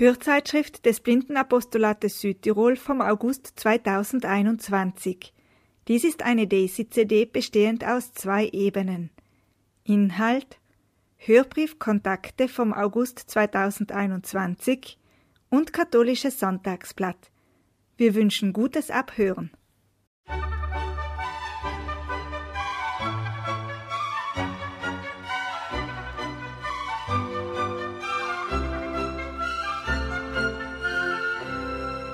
Hörzeitschrift des Blindenapostolates Südtirol vom August 2021. Dies ist eine Daisy-CD bestehend aus zwei Ebenen. Inhalt Hörbriefkontakte vom August 2021 und Katholisches Sonntagsblatt. Wir wünschen gutes Abhören.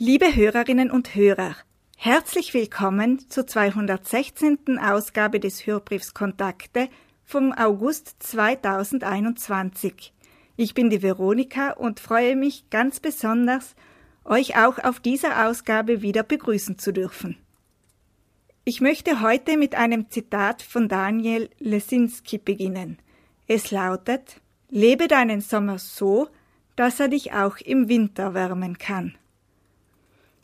Liebe Hörerinnen und Hörer, herzlich willkommen zur 216. Ausgabe des Hörbriefs Kontakte vom August 2021. Ich bin die Veronika und freue mich ganz besonders, euch auch auf dieser Ausgabe wieder begrüßen zu dürfen. Ich möchte heute mit einem Zitat von Daniel Lesinski beginnen. Es lautet Lebe deinen Sommer so, dass er dich auch im Winter wärmen kann.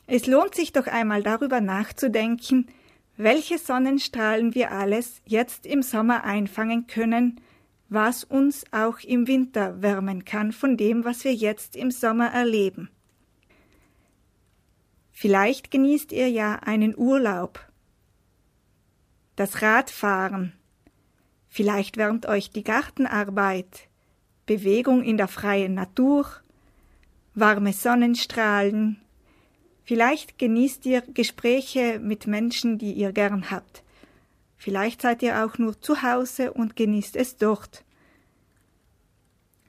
Es lohnt sich doch einmal darüber nachzudenken, welche Sonnenstrahlen wir alles jetzt im Sommer einfangen können, was uns auch im Winter wärmen kann von dem, was wir jetzt im Sommer erleben. Vielleicht genießt ihr ja einen Urlaub, das Radfahren, vielleicht wärmt euch die Gartenarbeit, Bewegung in der freien Natur, warme Sonnenstrahlen, Vielleicht genießt ihr Gespräche mit Menschen, die ihr gern habt. Vielleicht seid ihr auch nur zu Hause und genießt es dort.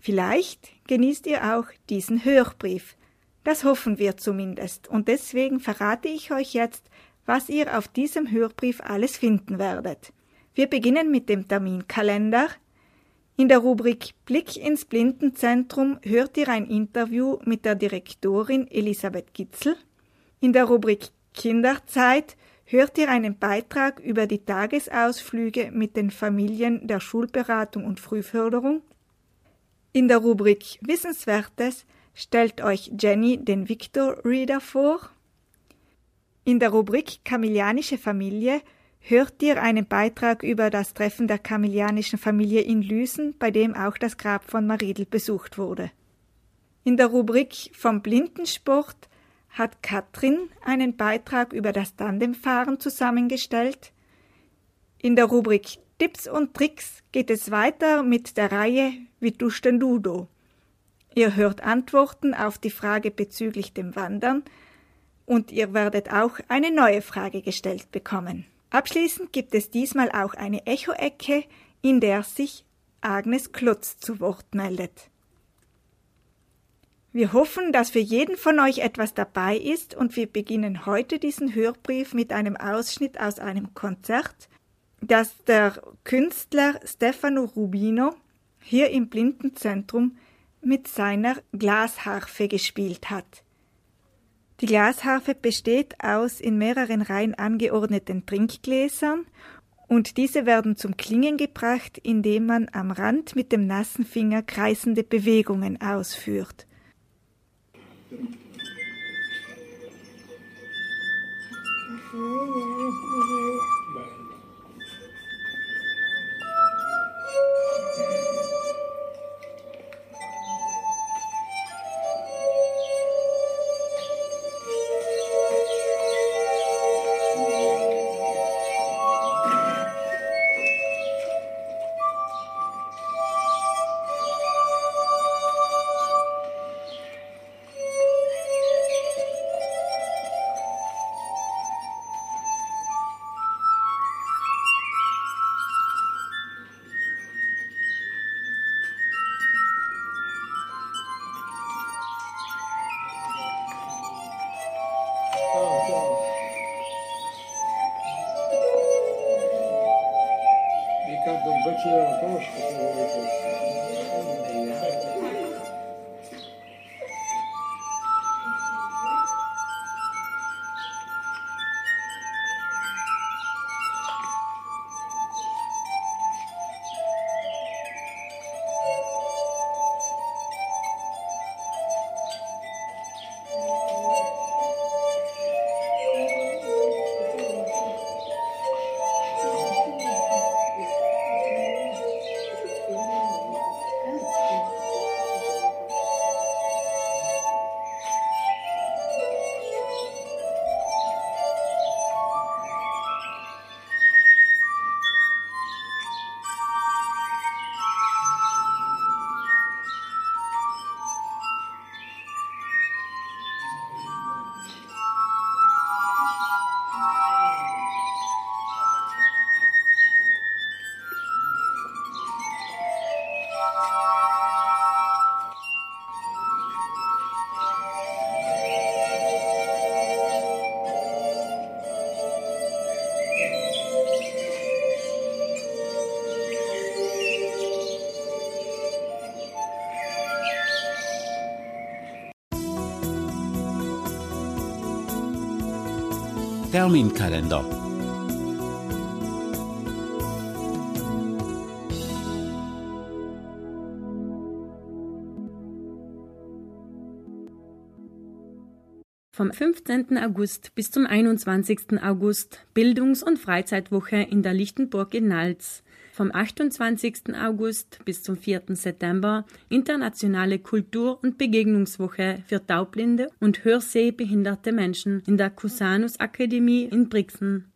Vielleicht genießt ihr auch diesen Hörbrief. Das hoffen wir zumindest. Und deswegen verrate ich euch jetzt, was ihr auf diesem Hörbrief alles finden werdet. Wir beginnen mit dem Terminkalender. In der Rubrik Blick ins Blindenzentrum hört ihr ein Interview mit der Direktorin Elisabeth Gitzel. In der Rubrik Kinderzeit hört ihr einen Beitrag über die Tagesausflüge mit den Familien der Schulberatung und Frühförderung. In der Rubrik Wissenswertes stellt euch Jenny den Victor Reader vor. In der Rubrik Kamilianische Familie hört ihr einen Beitrag über das Treffen der kamilianischen Familie in Lüsen, bei dem auch das Grab von Maridel besucht wurde. In der Rubrik vom Blindensport hat Katrin einen Beitrag über das Tandemfahren zusammengestellt. In der Rubrik Tipps und Tricks geht es weiter mit der Reihe Wie tust denn Ludo? Ihr hört Antworten auf die Frage bezüglich dem Wandern und ihr werdet auch eine neue Frage gestellt bekommen. Abschließend gibt es diesmal auch eine Echo-Ecke, in der sich Agnes Klotz zu Wort meldet. Wir hoffen, dass für jeden von euch etwas dabei ist und wir beginnen heute diesen Hörbrief mit einem Ausschnitt aus einem Konzert, das der Künstler Stefano Rubino hier im Blindenzentrum mit seiner Glasharfe gespielt hat. Die Glasharfe besteht aus in mehreren Reihen angeordneten Trinkgläsern und diese werden zum Klingen gebracht, indem man am Rand mit dem nassen Finger kreisende Bewegungen ausführt. 10元，40元。Terminkalender. Vom 15. August bis zum 21. August Bildungs- und Freizeitwoche in der Lichtenburg in Nalz. Vom 28. August bis zum 4. September Internationale Kultur- und Begegnungswoche für taubblinde und hörsehbehinderte Menschen in der Cusanus Akademie in Brixen.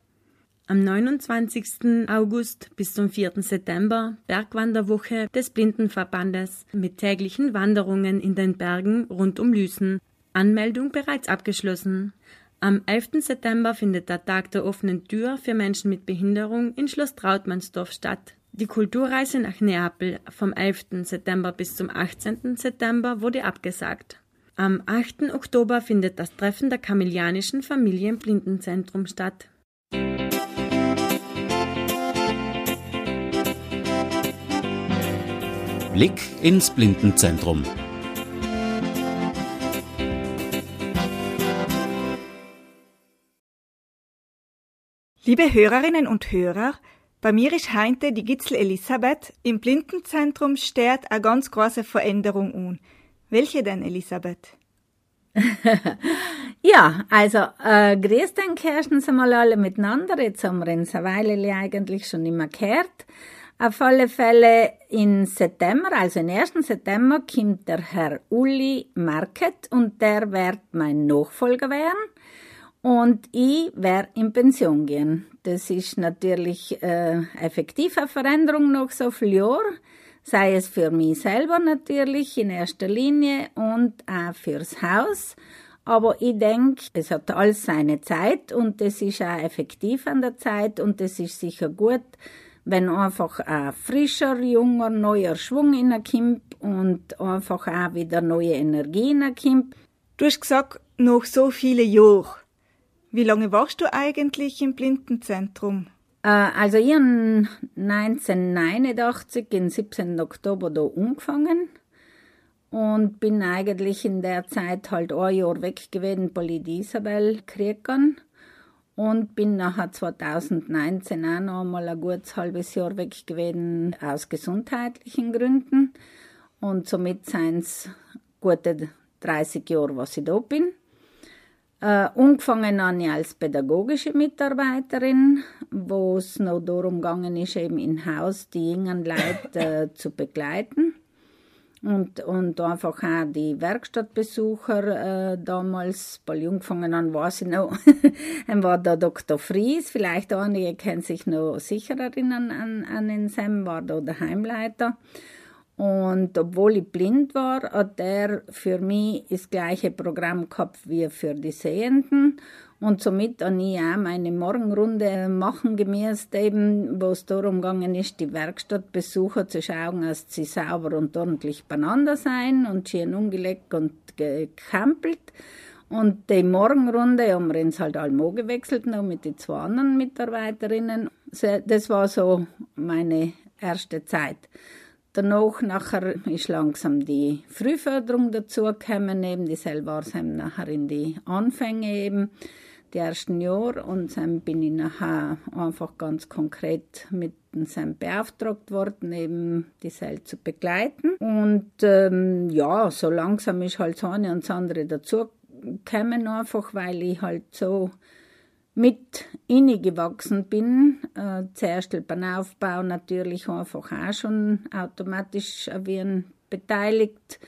Am 29. August bis zum 4. September Bergwanderwoche des Blindenverbandes mit täglichen Wanderungen in den Bergen rund um Lüsen Anmeldung bereits abgeschlossen. Am 11. September findet der Tag der offenen Tür für Menschen mit Behinderung in Schloss Trautmannsdorf statt. Die Kulturreise nach Neapel vom 11. September bis zum 18. September wurde abgesagt. Am 8. Oktober findet das Treffen der Kamelianischen Familie im Blindenzentrum statt. Blick ins Blindenzentrum. Liebe Hörerinnen und Hörer, bei mir ist heute die Gitzel Elisabeth. Im Blindenzentrum steht eine ganz große Veränderung an. Welche denn, Elisabeth? ja, also, äh, grüß den Kirsten Sie mal alle miteinander. Jetzt haben wir eine Weile eigentlich schon immer gehört. Auf alle Fälle im September, also im 1. September, kommt der Herr Uli Market und der wird mein Nachfolger werden. Und ich werde in Pension gehen. Das ist natürlich äh, effektive Veränderung nach so vielen Jahren. Sei es für mich selber natürlich in erster Linie und auch fürs Haus. Aber ich denke, es hat alles seine Zeit und es ist auch effektiv an der Zeit und es ist sicher gut, wenn einfach ein frischer, junger, neuer Schwung in der Kimp und einfach auch wieder neue Energie in der Kimp. Du hast gesagt, noch so viele Jahre. Wie lange warst du eigentlich im Blindenzentrum? Äh, also ich habe 1989, am 17. Oktober, da angefangen und bin eigentlich in der Zeit halt ein Jahr weg gewesen, Polit Isabel kriegen und bin nachher 2019 auch noch mal ein gutes halbes Jahr weg gewesen aus gesundheitlichen Gründen und somit sind es gute 30 Jahre, was ich da bin. Äh, angefangen habe ich als pädagogische Mitarbeiterin, wo es noch darum gegangen ist, eben in Haus die jungen Leute äh, zu begleiten. Und, und einfach auch die Werkstattbesucher äh, damals, bei angefangen an, weiß ich noch, dann war der Dr. Fries, vielleicht einige können sich noch sicher erinnern an, an den Sam, war da der Heimleiter. Und obwohl ich blind war, hat er für mich das gleiche Programm gehabt wie für die Sehenden. Und somit habe ich auch meine Morgenrunde machen gemäß eben, wo es darum gegangen ist, die Werkstattbesucher zu schauen, dass sie sauber und ordentlich beieinander sein und schön umgelegt und gekampelt. Und die Morgenrunde haben wir uns halt allmo gewechselt, noch mit den zwei anderen Mitarbeiterinnen. Das war so meine erste Zeit. Danach nachher ist langsam die Frühförderung dazugekommen, eben die sind nachher in die Anfänge eben, die ersten Jahre und dann bin ich nachher einfach ganz konkret mit dem beauftragt worden, eben die Seil zu begleiten. Und ähm, ja, so langsam ist halt das eine und das andere dazugekommen, einfach weil ich halt so mit gewachsen bin. Äh, zuerst beim Aufbau natürlich einfach auch schon automatisch wie beteiligt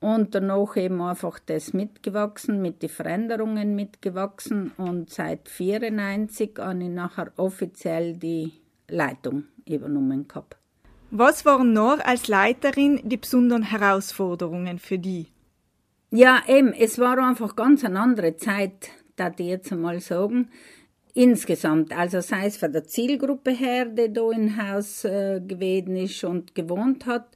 und danach eben einfach das mitgewachsen, mit den Veränderungen mitgewachsen und seit 1994 habe ich nachher offiziell die Leitung übernommen gehabt. Was waren noch als Leiterin die besonderen Herausforderungen für die? Ja, eben, es war einfach ganz eine andere Zeit da ich jetzt einmal sagen. Insgesamt, also sei es von der Zielgruppe her, die da im Haus äh, gewesen ist und gewohnt hat,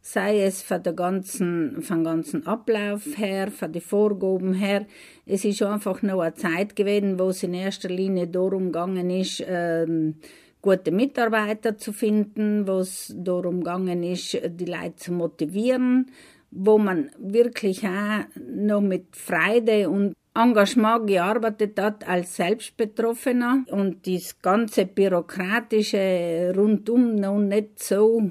sei es von der ganzen, vom ganzen Ablauf her, von den Vorgaben her. Es ist einfach noch eine Zeit gewesen, wo es in erster Linie darum gegangen ist, ähm, gute Mitarbeiter zu finden, wo es darum gegangen ist, die Leute zu motivieren, wo man wirklich auch noch mit Freude und Engagement gearbeitet hat als Selbstbetroffener und das ganze Bürokratische rundum noch nicht so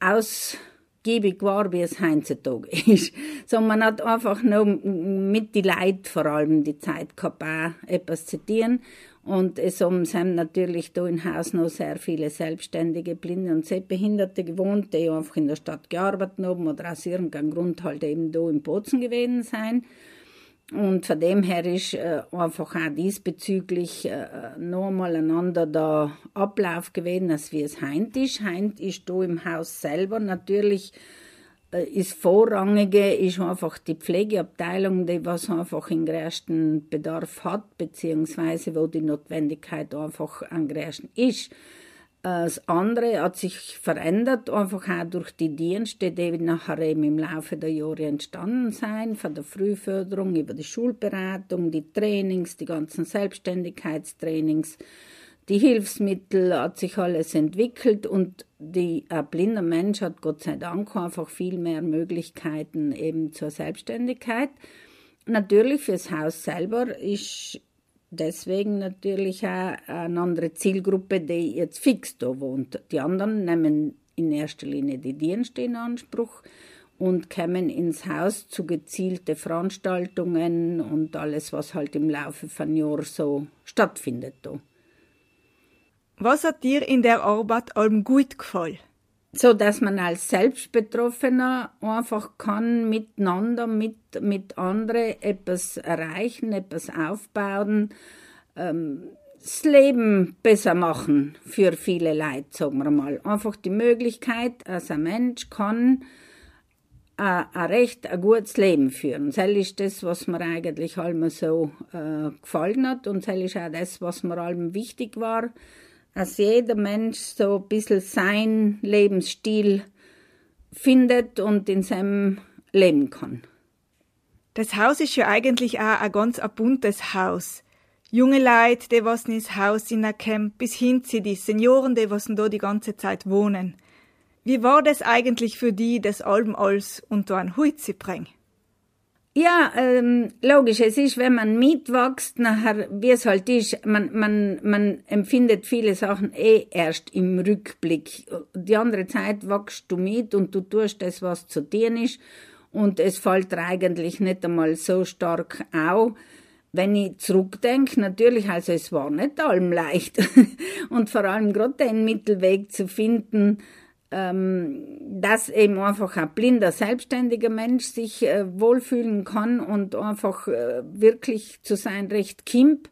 ausgiebig war, wie es heutzutage ist. So, man hat einfach noch mit die Leid vor allem die Zeit gehabt, auch etwas tun. Und es haben natürlich da im Haus noch sehr viele selbstständige Blinde und Sehbehinderte gewohnt, die einfach in der Stadt gearbeitet haben oder aus irgendeinem Grund halt eben da in Bozen gewesen sein. Und von dem her ist äh, einfach auch diesbezüglich äh, nochmal ein anderer Ablauf gewesen, als wie es heint ist. Heint ist da im Haus selber natürlich äh, ist vorrangige ist einfach die Pflegeabteilung, die was einfach den größten Bedarf hat, beziehungsweise wo die Notwendigkeit einfach am größten ist. Das andere hat sich verändert, einfach auch durch die Dienste, die nachher eben im Laufe der Jahre entstanden sind, von der Frühförderung über die Schulberatung, die Trainings, die ganzen Selbstständigkeitstrainings, die Hilfsmittel hat sich alles entwickelt und die, ein blinder Mensch hat Gott sei Dank einfach viel mehr Möglichkeiten eben zur Selbstständigkeit. Natürlich fürs Haus selber ist deswegen natürlich auch eine andere Zielgruppe, die jetzt fix da wohnt. Die anderen nehmen in erster Linie die Dienste in Anspruch und kommen ins Haus zu gezielten Veranstaltungen und alles, was halt im Laufe von Jahr so stattfindet. Da. Was hat dir in der Arbeit allem gut gefallen? So dass man als Selbstbetroffener einfach kann miteinander, mit, mit anderen etwas erreichen, etwas aufbauen, ähm, das Leben besser machen für viele Leute, sagen wir mal. Einfach die Möglichkeit, dass ein Mensch kann ein, ein recht ein gutes Leben führen. Das ist das, was mir eigentlich allem so äh, gefallen hat und das ist auch das, was mir allem wichtig war, dass jeder Mensch so ein bisschen seinen Lebensstil findet und in seinem leben kann. Das Haus ist ja eigentlich auch ein ganz ein buntes Haus. Junge Leute, die was ins Haus hineinkommen, bis hin zu die Senioren, die was da die ganze Zeit wohnen. Wie war das eigentlich für die, das Alben alles unter einen Hut zu bringen? Ja, ähm, logisch. Es ist, wenn man mitwächst, nachher, wie es halt ist, man, man, man empfindet viele Sachen eh erst im Rückblick. Die andere Zeit wachst du mit und du tust das, was zu dir ist. Und es fällt eigentlich nicht einmal so stark auf. Wenn ich zurückdenke, natürlich, also es war nicht allem leicht. und vor allem gerade den Mittelweg zu finden, dass eben einfach ein blinder, selbstständiger Mensch sich äh, wohlfühlen kann und einfach äh, wirklich zu sein Recht kimp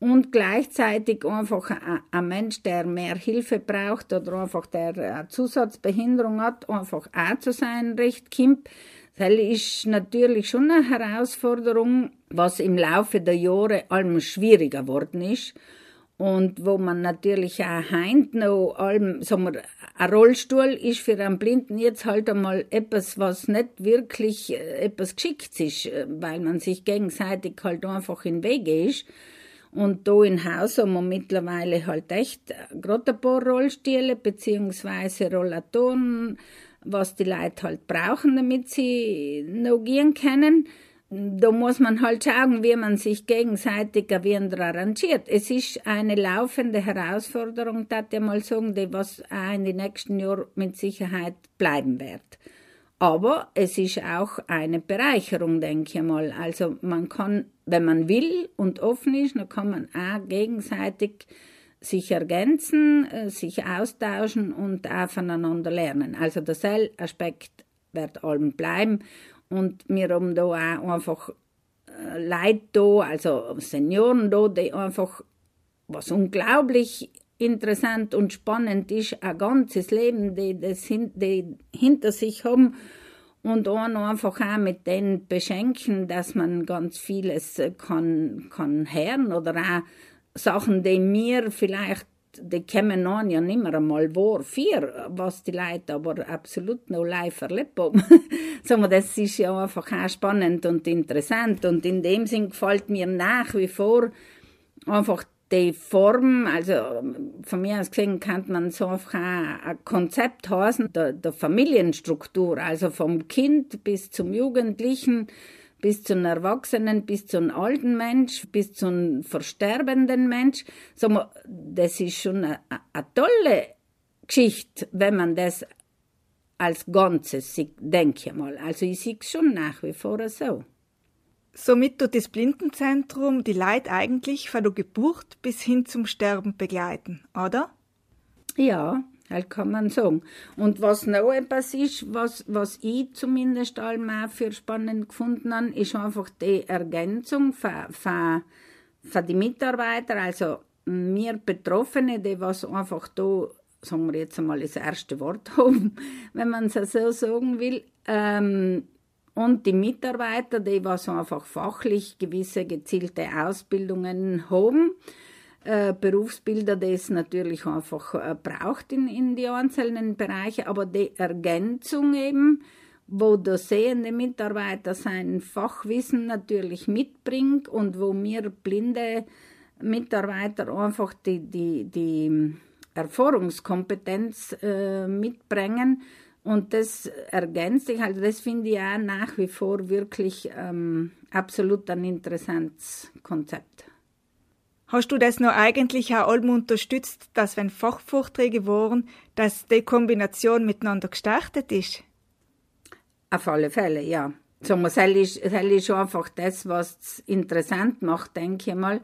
und gleichzeitig einfach ein Mensch, der mehr Hilfe braucht oder einfach der eine Zusatzbehinderung hat, einfach auch zu sein Recht kimp. Das ist natürlich schon eine Herausforderung, was im Laufe der Jahre allem schwieriger geworden ist und wo man natürlich auch heint noch allem, sagen wir, ein Rollstuhl ist für einen Blinden jetzt halt einmal etwas, was nicht wirklich äh, etwas geschickt ist, äh, weil man sich gegenseitig halt einfach in Wege ist. Und da in Haus haben wir mittlerweile halt echt gerade ein paar Rollstühle beziehungsweise Rollatoren, was die Leute halt brauchen, damit sie noch gehen können da muss man halt schauen, wie man sich gegenseitig arrangiert. Es ist eine laufende Herausforderung, da ich mal sagen, die was auch in den nächsten Jahren mit Sicherheit bleiben wird. Aber es ist auch eine Bereicherung, denke ich mal. Also man kann, wenn man will und offen ist, dann kann man auch gegenseitig sich ergänzen, äh, sich austauschen und auch voneinander lernen. Also der Aspekt wird allem bleiben und wir haben da auch einfach äh, Leute da, also Senioren da, die einfach, was unglaublich interessant und spannend ist, ein ganzes Leben, die das die hinter sich haben und auch einfach auch mit denen beschenken, dass man ganz vieles kann, kann hören oder auch Sachen, die mir vielleicht die kommen an ja nicht mehr einmal vor vier, was die Leute aber absolut noch live erlebt haben. Sagen wir, das ist ja einfach auch spannend und interessant und in dem Sinn gefällt mir nach wie vor einfach die Form, also von mir aus gesehen kann man so einfach ein Konzept heißen, der, der Familienstruktur, also vom Kind bis zum Jugendlichen, bis zu einem Erwachsenen, bis zu einem alten Mensch, bis zu einem versterbenden Mensch. So, das ist schon eine, eine tolle Geschichte, wenn man das als Ganzes sieht, denke ich mal. Also ich sehe es schon nach wie vor so. Somit tut das Blindenzentrum die Leute eigentlich von der Geburt bis hin zum Sterben begleiten, oder? Ja, halt kann man sagen. Und was noch etwas ist, was, was ich zumindest allmal für spannend gefunden habe, ist einfach die Ergänzung für, für, für die Mitarbeiter, also wir Betroffene, die was einfach da, sagen wir jetzt einmal das erste Wort haben, wenn man es so sagen will, ähm, und die Mitarbeiter, die was einfach fachlich gewisse gezielte Ausbildungen haben, äh, Berufsbilder, die es natürlich einfach äh, braucht in, in die einzelnen Bereiche, aber die Ergänzung eben, wo der sehende Mitarbeiter sein Fachwissen natürlich mitbringt und wo mir blinde Mitarbeiter einfach die, die, die Erfahrungskompetenz äh, mitbringen. Und das ergänzt sich, also das finde ich auch nach wie vor wirklich ähm, absolut ein interessantes Konzept. Hast du das noch eigentlich auch allem unterstützt, dass wenn Fachvorträge waren, dass die Kombination miteinander gestartet ist? Auf alle Fälle, ja. Sagen wir, das ist, das einfach das, was es interessant macht, denke ich mal.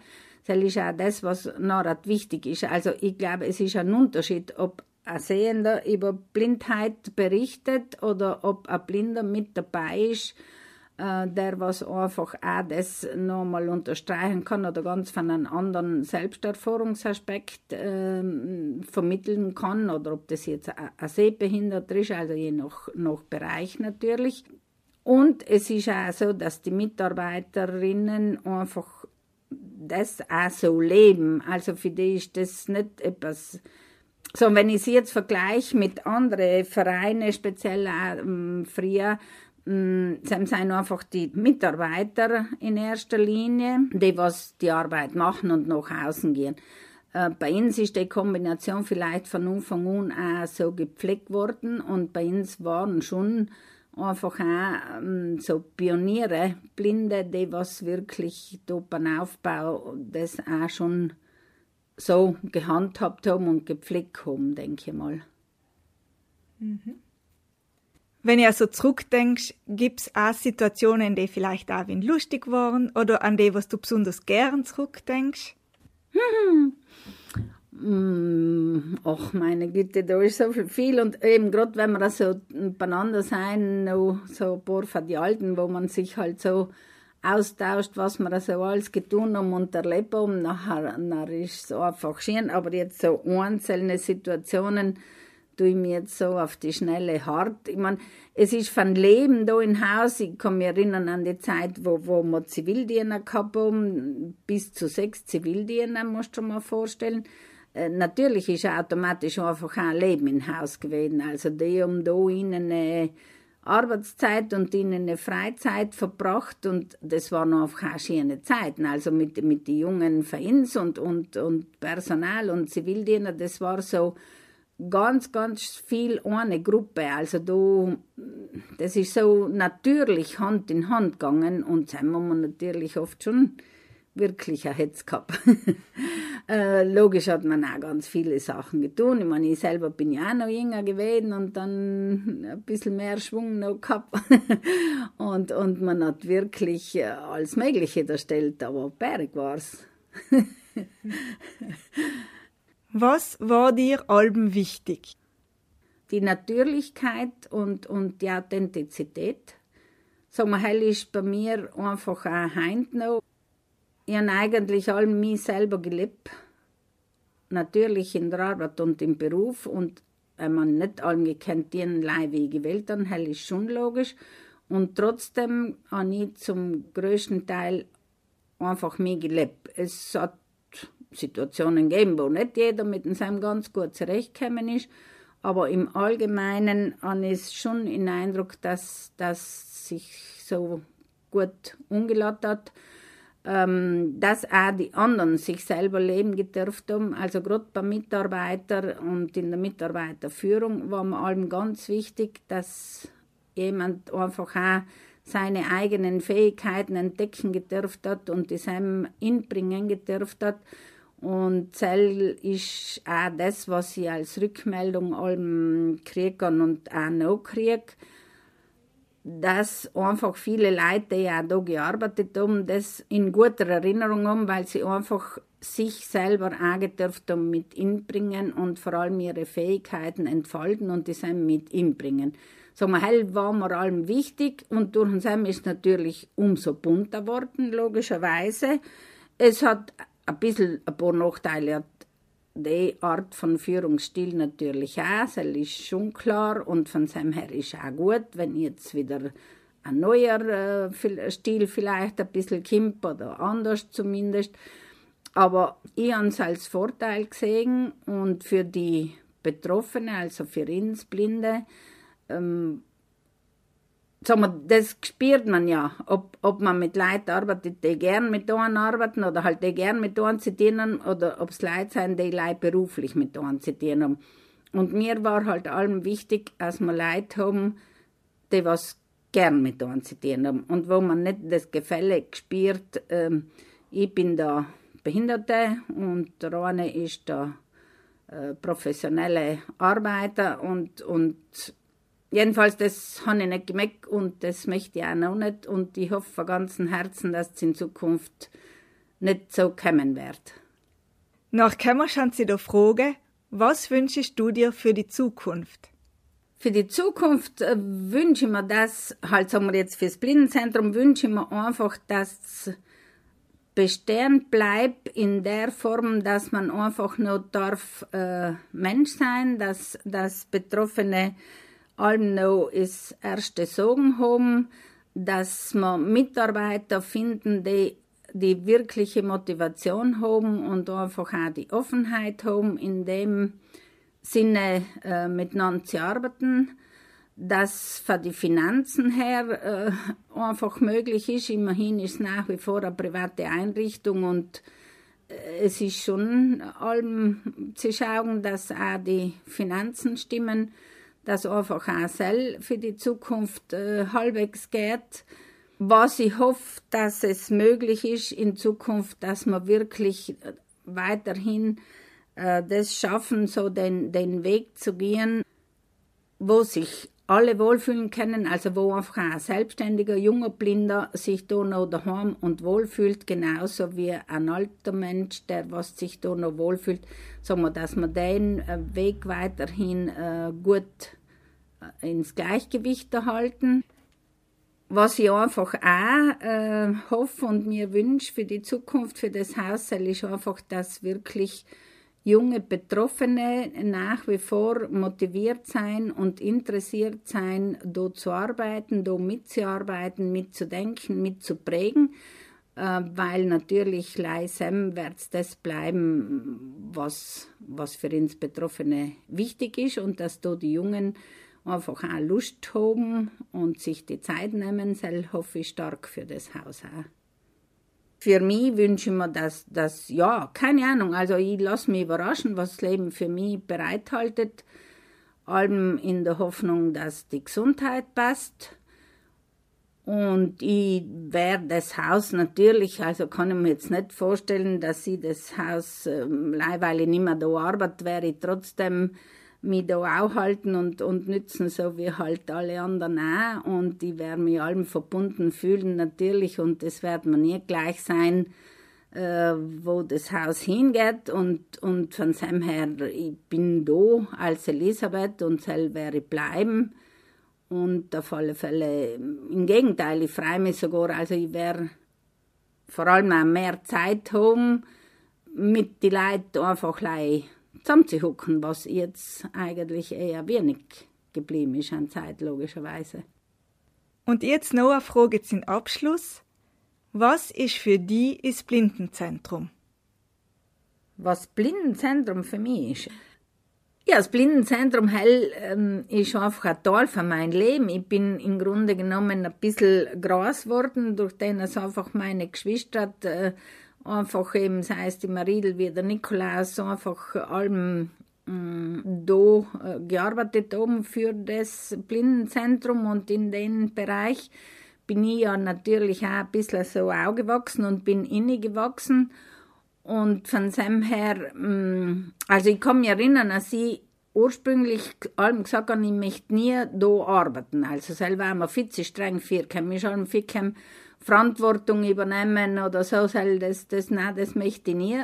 Das ist auch das, was noch wichtig ist. Also ich glaube, es ist ein Unterschied, ob ein Sehender über Blindheit berichtet oder ob ein Blinder mit dabei ist der was einfach auch das nochmal unterstreichen kann oder ganz von einem anderen Selbsterfahrungsaspekt äh, vermitteln kann oder ob das jetzt ein Sehbehinderter ist, also je nach, nach Bereich natürlich. Und es ist auch so, dass die Mitarbeiterinnen einfach das auch so leben. Also für die ist das nicht etwas, so wenn ich sie jetzt vergleiche mit anderen Vereinen, speziell auch ähm, früher, sind einfach die Mitarbeiter in erster Linie, die was die Arbeit machen und nach außen gehen. Äh, bei uns ist die Kombination vielleicht von Anfang an auch so gepflegt worden und bei uns waren schon einfach auch ähm, so Pioniere, Blinde, die was wirklich da beim Aufbau das auch schon so gehandhabt haben und gepflegt haben, denke ich mal. Mhm. Wenn ihr so zurückdenkst, gibt's auch Situationen, die vielleicht auch wenn lustig waren oder an die, was du besonders gern zurückdenkst? Hm. Ach, meine Güte, da ist so viel. Und eben gerade wenn wir so beieinander sein, noch so ein paar von die Alten, wo man sich halt so austauscht, was wir so alles getan haben und erlebt haben, nachher, nachher ist es einfach schön. Aber jetzt so einzelne Situationen, ich mir jetzt so auf die Schnelle hart. Ich meine, es ist von Leben da im Haus. Ich kann mich erinnern an die Zeit, wo, wo wir Zivildiener gehabt haben. Bis zu sechs Zivildiener, musst du dir mal vorstellen. Äh, natürlich ist automatisch einfach ein Leben im Haus gewesen. Also die haben da ihnen eine Arbeitszeit und ihnen eine Freizeit verbracht und das waren einfach auch schöne Zeiten. Also mit, mit den jungen Vereins und, und, und Personal und Zivildiener, das war so, ganz, ganz viel eine Gruppe. Also du, das ist so natürlich Hand in Hand gegangen und haben wir natürlich oft schon wirklich ein Hetz gehabt. äh, logisch hat man auch ganz viele Sachen getan. Ich meine, ich selber bin ja auch noch jünger gewesen und dann ein bisschen mehr Schwung noch gehabt. und, und man hat wirklich äh, alles Mögliche erstellt, aber Berg war's. Was war dir Alben wichtig? Die Natürlichkeit und, und die Authentizität. Sagen wir, hell ist bei mir einfach auch heint noch. Ich habe eigentlich allem mich selber gelebt. Natürlich in der Arbeit und im Beruf. Und wenn man nicht allem gekannt, den wie ich gewählt habe, hell ist schon logisch. Und trotzdem habe ich zum größten Teil einfach mich gelebt. Es hat Situationen geben, wo nicht jeder mit seinem ganz gut zurechtgekommen ist. Aber im Allgemeinen habe ich schon den Eindruck, dass das sich so gut umgeladen hat, ähm, dass auch die anderen sich selber leben gedurft haben. Also gerade bei Mitarbeitern und in der Mitarbeiterführung war mir allem ganz wichtig, dass jemand einfach auch seine eigenen Fähigkeiten entdecken gedurft hat und das ihm inbringen gedurft hat. Und Zell ist auch das, was ich als Rückmeldung allem kriege und auch noch kriege, dass einfach viele Leute, die ja da gearbeitet haben, das in guter Erinnerung haben, weil sie einfach sich selber angedürft haben mit inbringen und vor allem ihre Fähigkeiten entfalten und das mit inbringen. Sagen wir, hell war mir allem wichtig und durch uns ist natürlich umso bunter geworden, logischerweise. Es hat ein bisschen ein paar Nachteile die Art von Führungsstil natürlich auch, das ist schon klar und von seinem her ist auch gut, wenn jetzt wieder ein neuer äh, Stil vielleicht ein bisschen kommt oder anders zumindest. Aber ich habe es als Vorteil gesehen und für die Betroffene, also für uns Blinde, ähm, das spürt man ja, ob, ob man mit Leuten arbeitet, die gern mit denen arbeiten oder halt die gern mit denen zitieren oder ob es Leute sind, die Leute beruflich mit denen zitieren. Und mir war halt allem wichtig, dass wir Leute haben, die was gern mit denen zitieren und wo man nicht das Gefälle spürt, ähm, ich bin da Behinderte und der eine ist der äh, professionelle Arbeiter und, und jedenfalls, das habe ich nicht gemerkt und das möchte ich auch noch nicht. Und ich hoffe von ganzem Herzen, dass es in Zukunft nicht so kommen wird. Nach Kämmerschan Sie der Frage, was wünschst du dir für die Zukunft? Für die Zukunft äh, wünsche ich mir das, halt sagen wir jetzt fürs Blindenzentrum, wünsche ich mir einfach, dass bestehen bleibt in der Form, dass man einfach nur darf äh, Mensch sein, dass, dass Betroffene allem noch das erste Sorgen haben, dass wir Mitarbeiter finden, die die wirkliche Motivation haben und einfach auch die Offenheit haben, in dem Sinne äh, miteinander zu arbeiten, dass von den Finanzen her äh, einfach möglich ist. Immerhin ist nach wie vor eine private Einrichtung und äh, es ist schon allem zu schauen, dass auch die Finanzen stimmen dass einfach auch Sell für die Zukunft äh, halbwegs geht. Was ich hoffe, dass es möglich ist in Zukunft, dass wir wirklich äh, weiterhin äh, das schaffen, so den, den Weg zu gehen, wo sich alle wohlfühlen können, also wo einfach ein selbstständiger junger Blinder sich da noch daheim und wohlfühlt, genauso wie ein alter Mensch, der was sich da noch wohlfühlt, sagen wir, dass wir den äh, Weg weiterhin äh, gut ins Gleichgewicht erhalten. Was ich einfach auch äh, hoffe und mir wünsche für die Zukunft, für das Haus, ist einfach, dass wirklich junge Betroffene nach wie vor motiviert sein und interessiert sein, da zu arbeiten, da mitzuarbeiten, mitzudenken, mitzuprägen, äh, weil natürlich leisem wird das bleiben, was, was für uns Betroffene wichtig ist und dass da die Jungen einfach auch Lust haben und sich die Zeit nehmen, soll, hoffe ich stark für das Haus auch. Für mich wünsche ich mir, dass, dass ja, keine Ahnung, also ich lasse mich überraschen, was das Leben für mich bereithaltet, allem in der Hoffnung, dass die Gesundheit passt. Und ich werde das Haus natürlich, also kann ich mir jetzt nicht vorstellen, dass ich das Haus, äh, weil ich nicht mehr da arbeite, wäre ich trotzdem mich da auch halten und, und nützen, so wie halt alle anderen auch. Und ich werde mich allem verbunden fühlen, natürlich. Und es wird mir nie gleich sein, äh, wo das Haus hingeht. Und, und von seinem her, ich bin da als Elisabeth und soll werde ich bleiben. Und auf alle Fälle, im Gegenteil, ich freue mich sogar, also ich werde vor allem auch mehr Zeit haben, mit den Leuten einfach zusammenzuhucken, was jetzt eigentlich eher wenig geblieben ist an Zeit, logischerweise. Und jetzt noch eine Frage zum Abschluss. Was ist für die das Blindenzentrum? Was Blindenzentrum für mich ist? Ja, das Blindenzentrum Hell ähm, ist einfach ein Teil von meinem Leben. Ich bin im Grunde genommen ein bisschen groß geworden, durch den es einfach meine Geschwister äh, einfach eben, sei es die Maridel wie der Nikolaus, einfach allem mm, da äh, gearbeitet haben für das Blindenzentrum und in den Bereich bin ich ja natürlich auch ein bisschen so aufgewachsen und bin inne gewachsen. Und von dem her, mm, also ich kann mich erinnern, dass ich ursprünglich allem gesagt habe, ich möchte nie da arbeiten. Also selber wir viel zu streng für, mich schon viel Verantwortung übernehmen oder so, das, das, nein, das möchte ich nie.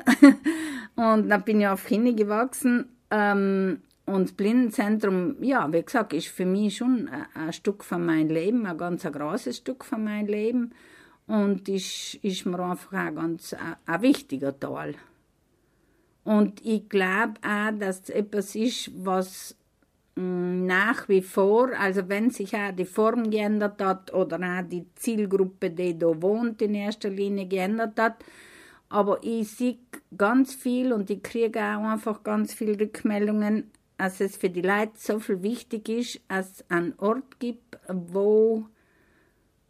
und dann bin ich auf Kinder gewachsen. Ähm, und das Blindenzentrum, ja, wie gesagt, ist für mich schon ein, ein Stück von meinem Leben, ein ganz ein großes Stück von meinem Leben. Und ist, ist mir einfach auch ganz ein, ein wichtiger Teil. Und ich glaube auch, dass es etwas ist, was nach wie vor, also wenn sich auch die Form geändert hat oder auch die Zielgruppe, die da wohnt, in erster Linie geändert hat, aber ich sehe ganz viel und ich kriege auch einfach ganz viele Rückmeldungen, dass es für die Leute so viel wichtig ist, dass es einen Ort gibt, wo,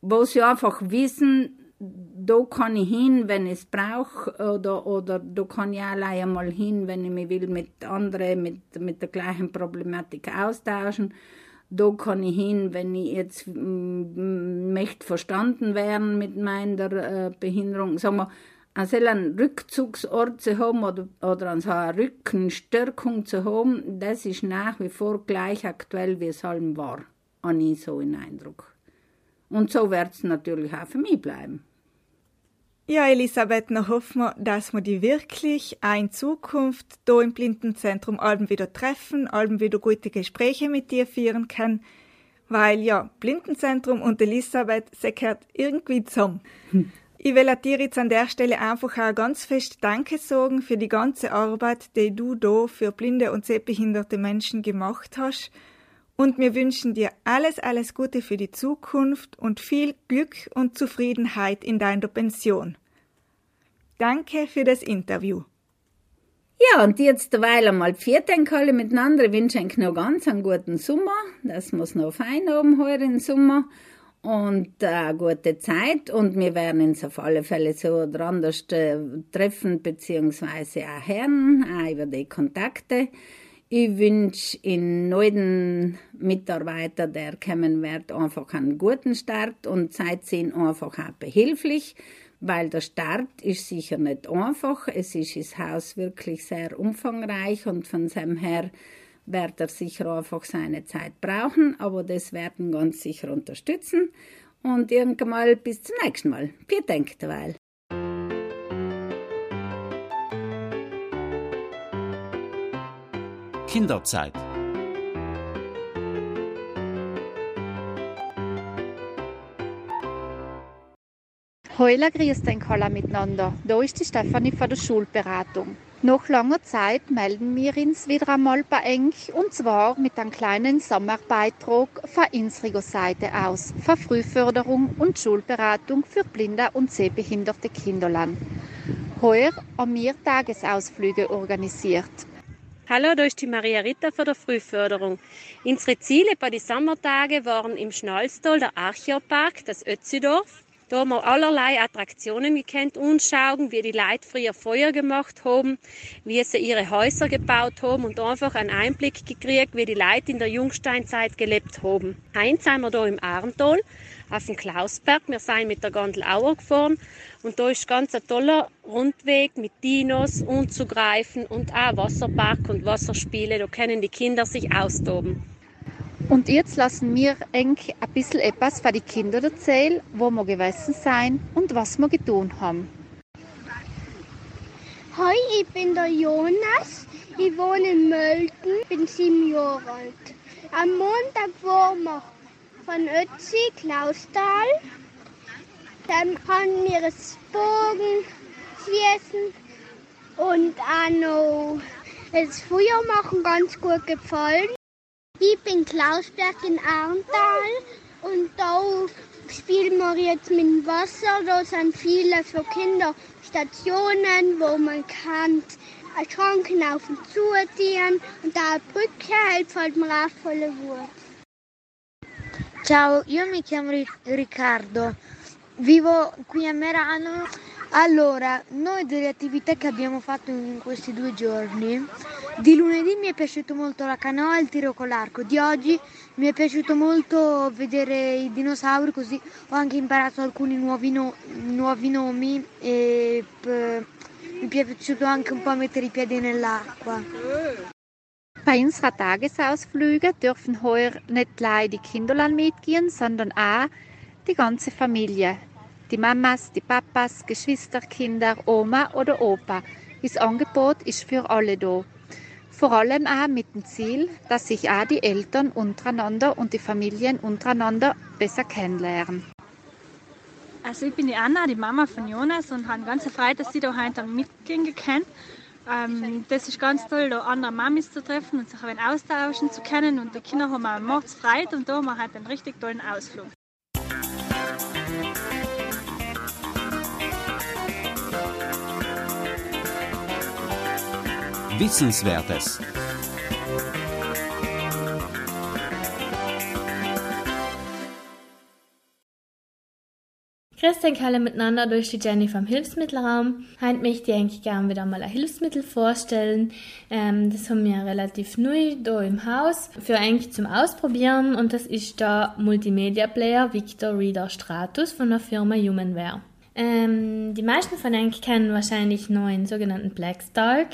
wo sie einfach wissen, da kann ich hin, wenn ich es brauche, oder, oder da kann ich allein einmal hin, wenn ich mich will mit anderen mit, mit der gleichen Problematik austauschen. Da kann ich hin, wenn ich jetzt möchte verstanden werden mit meiner äh, Behinderung. Sagen wir, also einen Rückzugsort zu haben oder, oder also eine Rückenstärkung zu haben, das ist nach wie vor gleich aktuell, wie es allem war. Habe ich so einen Eindruck. Und so wird es natürlich auch für mich bleiben. Ja, Elisabeth, noch hoffen wir, dass wir die wirklich auch in Zukunft da im Blindenzentrum allen wieder treffen, allen wieder gute Gespräche mit dir führen können, weil ja, Blindenzentrum und Elisabeth, sie gehört irgendwie zusammen. Hm. Ich will dir jetzt an der Stelle einfach auch ganz fest Danke sagen für die ganze Arbeit, die du da für blinde und sehbehinderte Menschen gemacht hast und wir wünschen dir alles, alles Gute für die Zukunft und viel Glück und Zufriedenheit in deiner Pension. Danke für das Interview. Ja, und jetzt derweil einmal vierten alle miteinander. Ich wünsche euch noch ganz einen guten Sommer. Das muss noch fein haben heute im Sommer. Und äh, gute Zeit. Und wir werden uns auf alle Fälle so oder anders äh, treffen, beziehungsweise auch hören, auch über die Kontakte. Ich wünsche in neuen Mitarbeiter, der kommen wird, einfach einen guten Start und seid ihnen einfach auch behilflich, weil der Start ist sicher nicht einfach. Es ist das Haus wirklich sehr umfangreich und von dem her wird er sicher einfach seine Zeit brauchen, aber das werden ganz sicher unterstützen. Und irgendwann mal bis zum nächsten Mal. Vier denkt derweil. Kinderzeit. Heuler grüßt ein Koller miteinander. Da ist die Stefanie von der Schulberatung. Nach langer Zeit melden wir uns wieder einmal bei Ench und zwar mit einem kleinen Sommerbeitrag von unserer Seite aus für Frühförderung und Schulberatung für blinde und sehbehinderte Kinderland. Heuer haben wir Tagesausflüge organisiert. Hallo, da ist die Maria Ritter von der Frühförderung. Unsere Ziele bei den Sommertagen waren im Schnalztal der Archeopark, das Ötzidorf. Da haben wir allerlei Attraktionen gekannt, anschauen, wie die Leute früher Feuer gemacht haben, wie sie ihre Häuser gebaut haben und einfach einen Einblick gekriegt, wie die Leute in der Jungsteinzeit gelebt haben. Eins sind wir da im Arntal auf dem Klausberg. Wir sind mit der Gondel Auer gefahren und da ist ganz ein toller Rundweg mit Dinos unzugreifen und auch Wasserpark und Wasserspiele. Da können die Kinder sich austoben. Und jetzt lassen wir eng ein bisschen etwas für die Kinder erzählen, wo wir gewesen sein und was wir getan haben. Hi, ich bin der Jonas. Ich wohne in Mölten, bin sieben Jahre alt. Am Montag waren wir von Ötzi, Klausthal. Dann haben wir das Bogen schießen und auch das Feuermachen ganz gut gefallen. Ich bin Klausberg in Arntal und da spielen wir jetzt mit dem Wasser. Da sind viele für Kinder Stationen, wo man kann Schranken auf und zu ziehen und da eine Brücke hält, halt mir auch volle Wut. Ciao, io mi chiamo Riccardo, vivo qui a Merano. Allora, noi delle attività che abbiamo fatto in questi due giorni Di lunedì mi è piaciuto molto la canoa e il tiro con l'arco. Di oggi mi è piaciuto molto vedere i dinosauri, così ho anche imparato alcuni nuovi, no- nuovi nomi e p- mi è piaciuto anche un po' mettere i piedi nell'acqua. Bei unserer Tagesausflüge dürfen heuer nicht allein die Kinderlein mitgehen, sondern auch die ganze Familie. Die Mamas, die Papas, Geschwisterkinder, Oma oder Opa. Das Angebot ist für alle da. Vor allem auch mit dem Ziel, dass sich auch die Eltern untereinander und die Familien untereinander besser kennenlernen. Also ich bin die Anna, die Mama von Jonas und habe ganz Freude, dass sie da heute mitgehen können. Ähm, das ist ganz toll, da andere Mamis zu treffen und sich austauschen zu können. Und die Kinder haben auch morgens Freude und da haben wir einen richtig tollen Ausflug. Wissenswertes. Grüß euch alle miteinander durch die Jenny vom Hilfsmittelraum. Heute möchte ich eigentlich gerne wieder mal ein Hilfsmittel vorstellen. Ähm, das haben wir relativ neu da im Haus für eigentlich zum Ausprobieren und das ist der Multimedia Player Victor Reader Stratus von der Firma Humanware. Ähm, die meisten von euch kennen wahrscheinlich einen sogenannten Blackstark.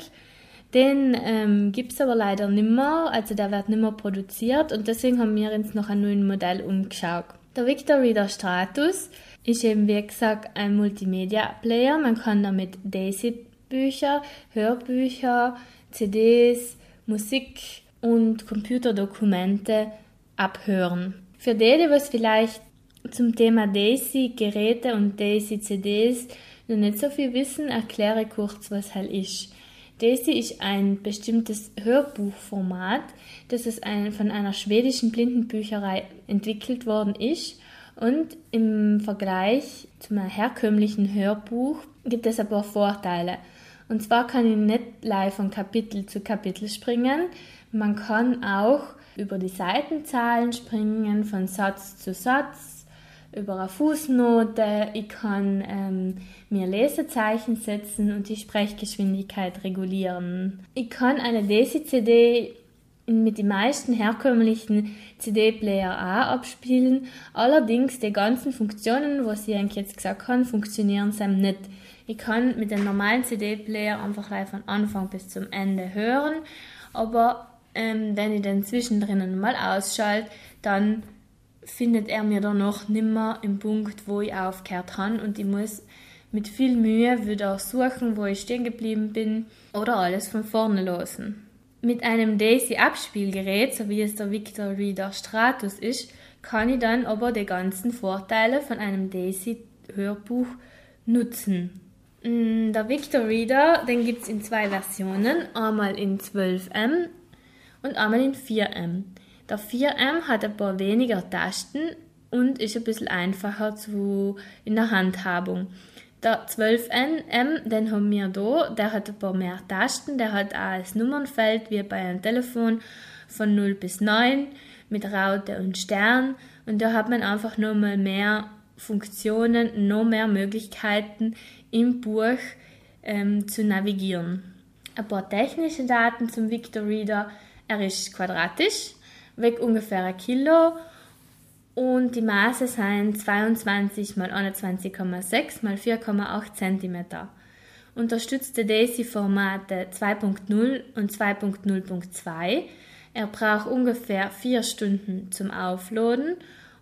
Den ähm, gibt es aber leider nicht mehr, also der wird nicht mehr produziert und deswegen haben wir uns noch ein neues Modell umgeschaut. Der Victor Reader Stratus ist eben wie gesagt ein Multimedia-Player. Man kann damit Daisy-Bücher, Hörbücher, CDs, Musik und Computerdokumente abhören. Für die, die was vielleicht zum Thema Daisy-Geräte und Daisy-CDs noch nicht so viel wissen, erkläre kurz, was halt ist. Daisy ist ein bestimmtes Hörbuchformat, das es ein, von einer schwedischen Blindenbücherei entwickelt worden ist. Und im Vergleich zum herkömmlichen Hörbuch gibt es ein paar Vorteile. Und zwar kann ich nicht live von Kapitel zu Kapitel springen. Man kann auch über die Seitenzahlen springen, von Satz zu Satz, über eine Fußnote. Ich kann ähm, mir Lesezeichen setzen und die Sprechgeschwindigkeit regulieren. Ich kann eine Daisy-CD mit den meisten herkömmlichen CD-Player auch abspielen. Allerdings die ganzen Funktionen, was ich eigentlich jetzt gesagt habe, funktionieren sie nicht. Ich kann mit dem normalen CD-Player einfach live von Anfang bis zum Ende hören, aber ähm, wenn ich den zwischendrin mal ausschalte, dann findet er mir dann noch nimmer im Punkt, wo ich aufgehört habe und ich muss mit viel Mühe wieder suchen, wo ich stehen geblieben bin oder alles von vorne losen. Mit einem Daisy-Abspielgerät, so wie es der Victor Reader Stratus ist, kann ich dann aber die ganzen Vorteile von einem Daisy-Hörbuch nutzen. Mm, der Victor Reader, den gibt es in zwei Versionen, einmal in 12M und einmal in 4M. Der 4M hat ein paar weniger Tasten und ist ein bisschen einfacher zu, in der Handhabung. Der 12M, den haben wir da, der hat ein paar mehr Tasten, der hat auch ein Nummernfeld wie bei einem Telefon von 0 bis 9 mit Raute und Stern und da hat man einfach nochmal mehr Funktionen, noch mehr Möglichkeiten im Buch ähm, zu navigieren. Ein paar technische Daten zum Victor Reader. Er ist quadratisch, wiegt ungefähr ein Kilo und die Maße sind 22 x 21,6 x 4,8 cm. Unterstützte Daisy-Formate 2.0 und 2.0.2. Er braucht ungefähr 4 Stunden zum Aufladen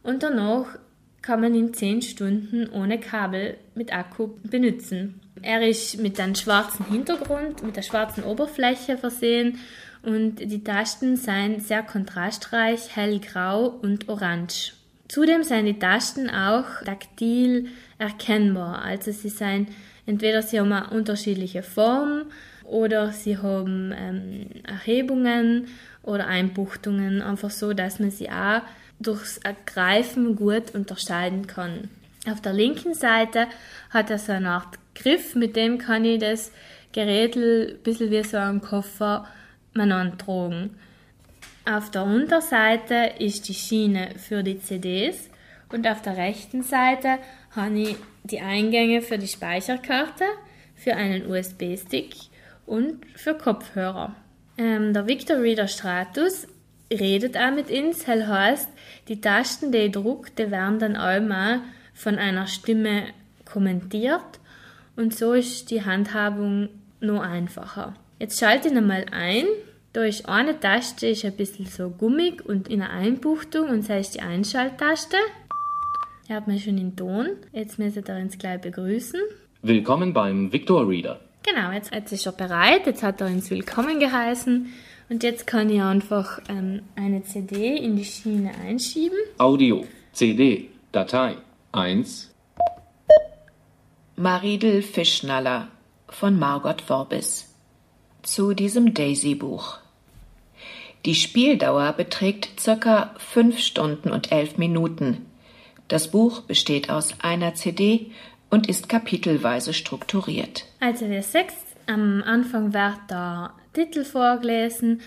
und danach kann man ihn 10 Stunden ohne Kabel mit Akku benutzen. Er ist mit einem schwarzen Hintergrund, mit der schwarzen Oberfläche versehen und die Tasten sind sehr kontrastreich, hellgrau und orange. Zudem sind die Tasten auch taktil erkennbar. Also sie sind entweder sie haben eine unterschiedliche Form oder sie haben ähm, Erhebungen oder Einbuchtungen, einfach so, dass man sie auch durchs Ergreifen gut unterscheiden kann. Auf der linken Seite hat er so eine Art Griff, mit dem kann ich das Gerät ein bisschen wie so ein Koffer man antragen. Auf der Unterseite ist die Schiene für die CDs und auf der rechten Seite habe ich die Eingänge für die Speicherkarte, für einen USB-Stick und für Kopfhörer. Ähm, der Victor Reader Stratus redet auch mit uns. Das heißt, die Tasten, die ich druck, die werden dann einmal von einer Stimme kommentiert und so ist die Handhabung noch einfacher. Jetzt schalte ich nochmal ein. Da ist eine Taste ist ein bisschen so gummig und in einer Einbuchtung und das ist die Einschalttaste. Ihr habt mich schon in Ton. Jetzt müsst ihr uns gleich begrüßen. Willkommen beim Victor Reader. Genau, jetzt, jetzt ist er bereit. Jetzt hat er uns willkommen geheißen. Und jetzt kann ich einfach ähm, eine CD in die Schiene einschieben. Audio, CD, Datei 1. Maridel Fischnaller von Margot Vorbis. Zu diesem Daisy-Buch. Die Spieldauer beträgt circa 5 Stunden und 11 Minuten. Das Buch besteht aus einer CD und ist kapitelweise strukturiert. Also der Sex am Anfang wird der Titel vorgelesen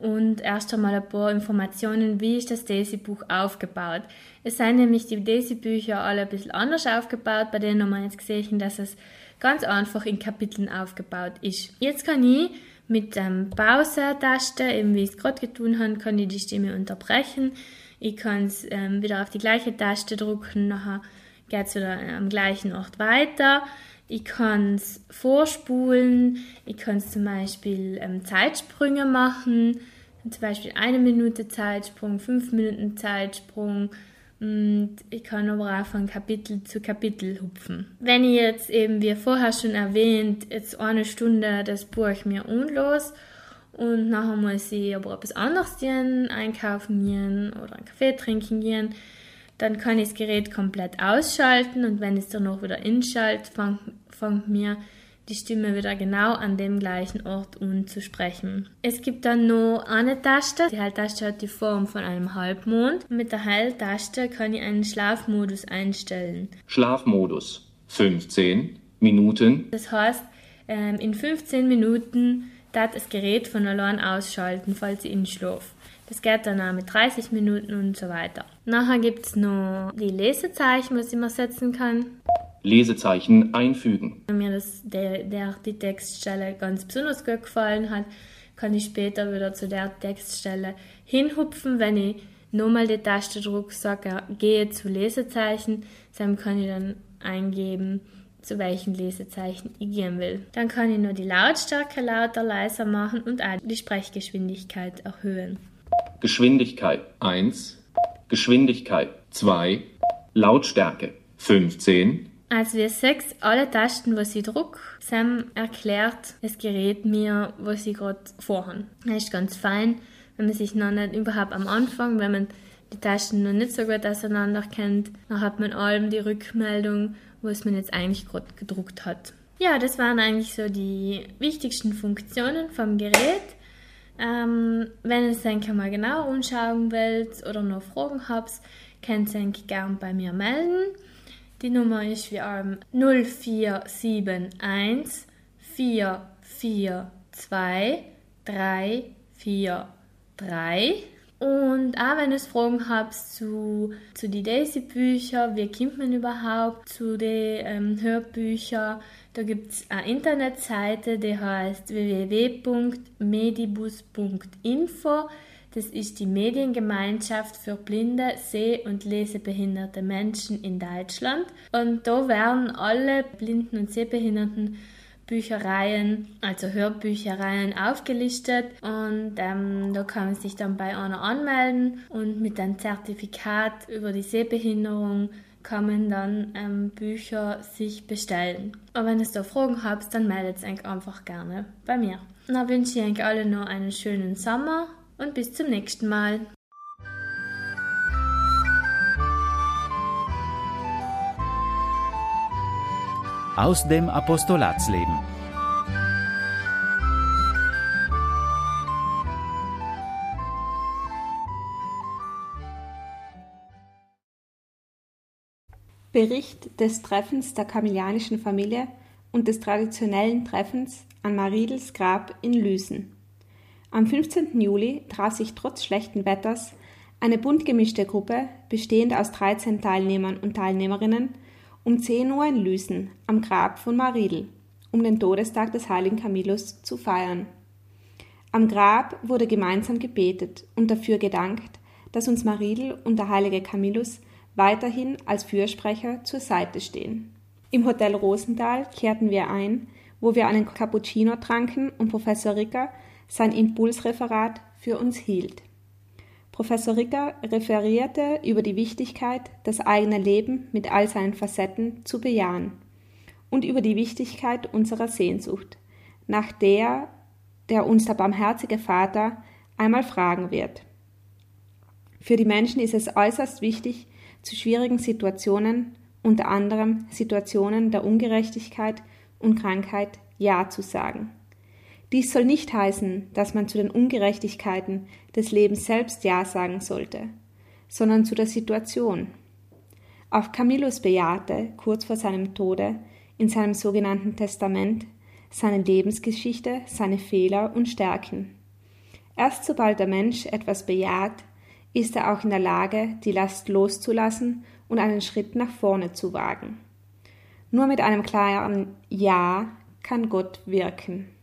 und erst einmal ein paar Informationen, wie ist das Daisy-Buch aufgebaut. Es sind nämlich die Daisy-Bücher alle ein bisschen anders aufgebaut, bei denen haben wir jetzt gesehen, dass es ganz einfach in Kapiteln aufgebaut ist. Jetzt kann ich mit der Pause-Taste, eben wie ich es gerade getan habe, kann ich die Stimme unterbrechen. Ich kann es ähm, wieder auf die gleiche Taste drücken, nachher geht es wieder am gleichen Ort weiter. Ich kann es vorspulen, ich kann zum Beispiel ähm, Zeitsprünge machen, zum Beispiel eine Minute Zeitsprung, fünf Minuten Zeitsprung und ich kann aber auch von Kapitel zu Kapitel hupfen. Wenn ich jetzt eben, wie vorher schon erwähnt, jetzt eine Stunde das Buch mir unlos und nachher muss ich aber etwas anderes gehen, einkaufen gehen oder einen Kaffee trinken gehen, dann kann ich das Gerät komplett ausschalten und wenn ich es dann noch wieder inschalte, fängt, mir die Stimme wieder genau an dem gleichen Ort an zu sprechen. Es gibt dann noch eine Taste. Die Heiltaste hat die Form von einem Halbmond. Mit der Heiltaste kann ich einen Schlafmodus einstellen. Schlafmodus 15 Minuten. Das heißt, ähm, in 15 Minuten darf das Gerät von allein ausschalten, falls ich ihn schlafe. Das geht dann auch mit 30 Minuten und so weiter. Nachher gibt es noch die Lesezeichen, was ich mir setzen kann. Lesezeichen einfügen. Wenn mir das, der, der, die Textstelle ganz besonders gut gefallen hat, kann ich später wieder zu der Textstelle hinhupfen. Wenn ich nochmal die Taste drücke, sage, gehe zu Lesezeichen, dann kann ich dann eingeben, zu welchen Lesezeichen ich gehen will. Dann kann ich nur die Lautstärke lauter, leiser machen und auch die Sprechgeschwindigkeit erhöhen. Geschwindigkeit 1, Geschwindigkeit 2, Lautstärke 15. Als wir sechs alle Tasten, was ich druck, Sam erklärt das Gerät mir, was ich gerade vorhabe. Das ist ganz fein, wenn man sich noch nicht überhaupt am Anfang, wenn man die Tasten noch nicht so gut auseinander kennt, dann hat man allem die Rückmeldung, was man jetzt eigentlich gerade gedruckt hat. Ja, das waren eigentlich so die wichtigsten Funktionen vom Gerät. Ähm, wenn ihr es mal genau anschauen wollt oder noch Fragen habt, könnt ihr euch gerne bei mir melden. Die Nummer ist wie ähm, 0471 442 343. Und auch wenn ihr Fragen habt zu, zu den Daisy-Büchern, wie kommt man überhaupt zu den ähm, Hörbüchern, da gibt es eine Internetseite, die heißt www.medibus.info. Das ist die Mediengemeinschaft für blinde, seh- und lesebehinderte Menschen in Deutschland. Und da werden alle blinden und sehbehinderten Büchereien, also Hörbüchereien aufgelistet und ähm, da kann man sich dann bei einer anmelden und mit einem Zertifikat über die Sehbehinderung kann man dann ähm, Bücher sich bestellen. Und wenn ihr da Fragen habt, dann meldet euch einfach gerne bei mir. dann wünsche ich euch alle noch einen schönen Sommer und bis zum nächsten Mal. Aus dem Apostolatsleben. Bericht des Treffens der kamillianischen Familie und des traditionellen Treffens an Maridels Grab in Lüsen. Am 15. Juli traf sich trotz schlechten Wetters eine bunt gemischte Gruppe, bestehend aus 13 Teilnehmern und Teilnehmerinnen, um 10 Uhr in Lüsen am Grab von Maridel, um den Todestag des heiligen Camillus zu feiern. Am Grab wurde gemeinsam gebetet und dafür gedankt, dass uns Maridel und der heilige Camillus weiterhin als Fürsprecher zur Seite stehen. Im Hotel Rosenthal kehrten wir ein, wo wir einen Cappuccino tranken und Professor Ricker sein Impulsreferat für uns hielt. Professor Ricker referierte über die Wichtigkeit, das eigene Leben mit all seinen Facetten zu bejahen und über die Wichtigkeit unserer Sehnsucht, nach der der uns der barmherzige Vater einmal fragen wird. Für die Menschen ist es äußerst wichtig, zu schwierigen Situationen, unter anderem Situationen der Ungerechtigkeit und Krankheit, Ja zu sagen. Dies soll nicht heißen, dass man zu den Ungerechtigkeiten des Lebens selbst Ja sagen sollte, sondern zu der Situation. Auch Camillus bejahte, kurz vor seinem Tode, in seinem sogenannten Testament, seine Lebensgeschichte, seine Fehler und Stärken. Erst sobald der Mensch etwas bejaht, ist er auch in der Lage, die Last loszulassen und einen Schritt nach vorne zu wagen. Nur mit einem klaren Ja kann Gott wirken.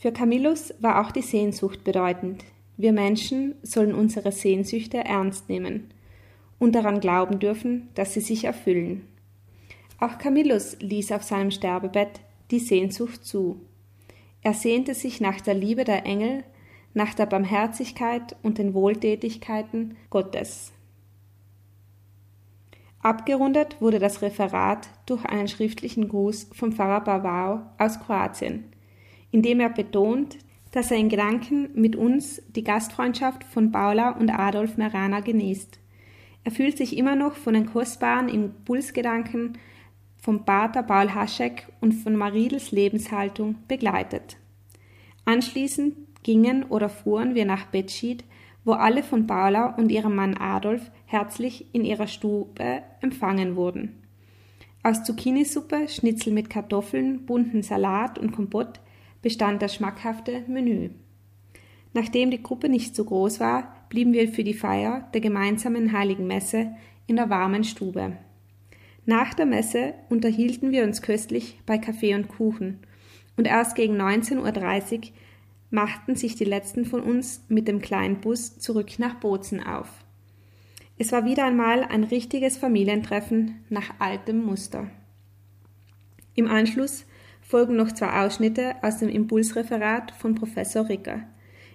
Für Camillus war auch die Sehnsucht bedeutend. Wir Menschen sollen unsere Sehnsüchte ernst nehmen und daran glauben dürfen, dass sie sich erfüllen. Auch Camillus ließ auf seinem Sterbebett die Sehnsucht zu. Er sehnte sich nach der Liebe der Engel, nach der Barmherzigkeit und den Wohltätigkeiten Gottes. Abgerundet wurde das Referat durch einen schriftlichen Gruß vom Pfarrer Bavau aus Kroatien, in dem er betont, dass er in Gedanken mit uns die Gastfreundschaft von Paula und Adolf Merana genießt. Er fühlt sich immer noch von den kostbaren Impulsgedanken vom Pater Paul Haschek und von Maridels Lebenshaltung begleitet. Anschließend gingen oder fuhren wir nach Betschied, wo alle von Paula und ihrem Mann Adolf herzlich in ihrer Stube empfangen wurden. Aus Zucchinisuppe, Schnitzel mit Kartoffeln, bunten Salat und Kompott bestand das schmackhafte Menü. Nachdem die Gruppe nicht so groß war, blieben wir für die Feier der gemeinsamen Heiligen Messe in der warmen Stube. Nach der Messe unterhielten wir uns köstlich bei Kaffee und Kuchen, und erst gegen 19.30 Uhr machten sich die letzten von uns mit dem kleinen Bus zurück nach Bozen auf. Es war wieder einmal ein richtiges Familientreffen nach altem Muster. Im Anschluss folgen noch zwei Ausschnitte aus dem Impulsreferat von Professor Ricker.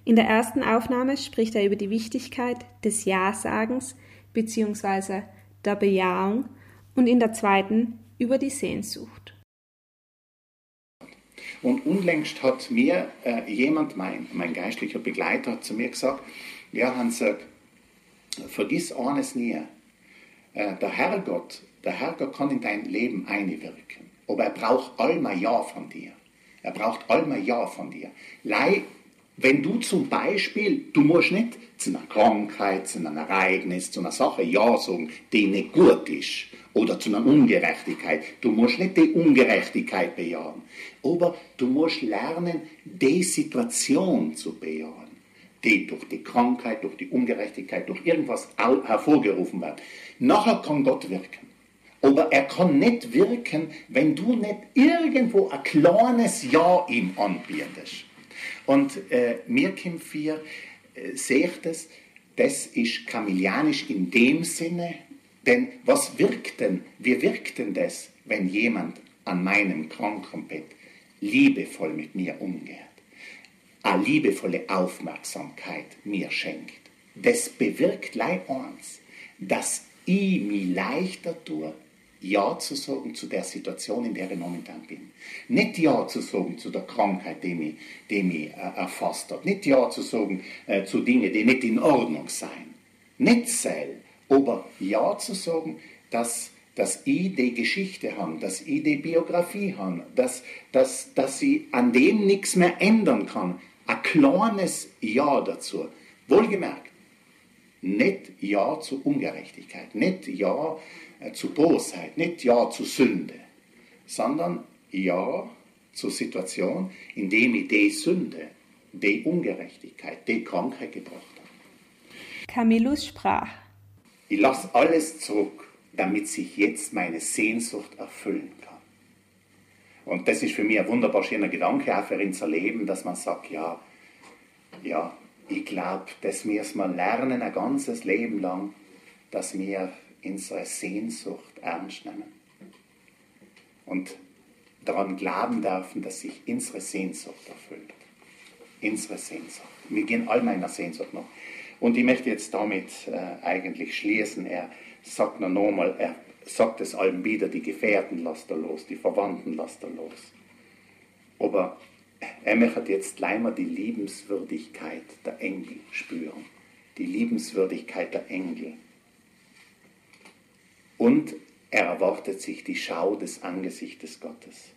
In der ersten Aufnahme spricht er über die Wichtigkeit des Ja-Sagens bzw. der Bejahung und in der zweiten über die Sehnsucht. Und unlängst hat mir äh, jemand, mein, mein geistlicher Begleiter, hat zu mir gesagt, ja, Hans, äh, vergiss eines nie, äh, der Herrgott, der Herrgott kann in dein Leben einwirken, aber er braucht einmal Ja von dir. Er braucht einmal Ja von dir. Lei, wenn du zum Beispiel, du musst nicht zu einer Krankheit, zu einem Ereignis, zu einer Sache Ja sagen, die nicht gut ist, oder zu einer Ungerechtigkeit. Du musst nicht die Ungerechtigkeit bejahen, aber du musst lernen, die Situation zu bejahen, die durch die Krankheit, durch die Ungerechtigkeit, durch irgendwas hervorgerufen wird. Nachher kann Gott wirken. Aber er kann nicht wirken, wenn du nicht irgendwo ein kleines Ja ihm anbietest. Und äh, mir Kim 4 äh, seht es, das ist kamilianisch in dem Sinne, denn was wirkt denn, wie wirkt denn das, wenn jemand an meinem Krankenbett liebevoll mit mir umgeht, eine liebevolle Aufmerksamkeit mir schenkt? Das bewirkt leid eins, dass ich mich leichter tue, ja zu sagen zu der Situation, in der ich momentan bin. Nicht Ja zu sagen zu der Krankheit, die mich, die mich äh, erfasst hat. Nicht Ja zu sagen äh, zu Dingen, die nicht in Ordnung sein. Nicht selber aber Ja zu sagen, dass, dass ich die Geschichte habe, dass ich die Biografie habe, dass, dass, dass ich an dem nichts mehr ändern kann. Ein kleines Ja dazu. Wohlgemerkt, nicht Ja zu Ungerechtigkeit, nicht Ja zu Bosheit, nicht Ja zu Sünde, sondern Ja zur Situation, in der ich die Sünde, die Ungerechtigkeit, die Krankheit gebracht habe. Camillus sprach, ich lasse alles zurück, damit sich jetzt meine Sehnsucht erfüllen kann. Und das ist für mich ein wunderbar schöner Gedanke, auch für unser Leben, dass man sagt, ja, ja, ich glaube, das müssen wir lernen, ein ganzes Leben lang, dass wir unsere Sehnsucht ernst nehmen. Und daran glauben dürfen, dass sich unsere Sehnsucht erfüllt. Unsere Sehnsucht. Wir gehen all meiner Sehnsucht noch. Und ich möchte jetzt damit äh, eigentlich schließen. Er sagt noch nochmal, er sagt es allem wieder, die Gefährten lasst er los, die Verwandten lasst er los. Aber er möchte jetzt leider die Liebenswürdigkeit der Engel spüren. Die Liebenswürdigkeit der Engel. Und er erwartet sich die Schau des Angesichtes Gottes.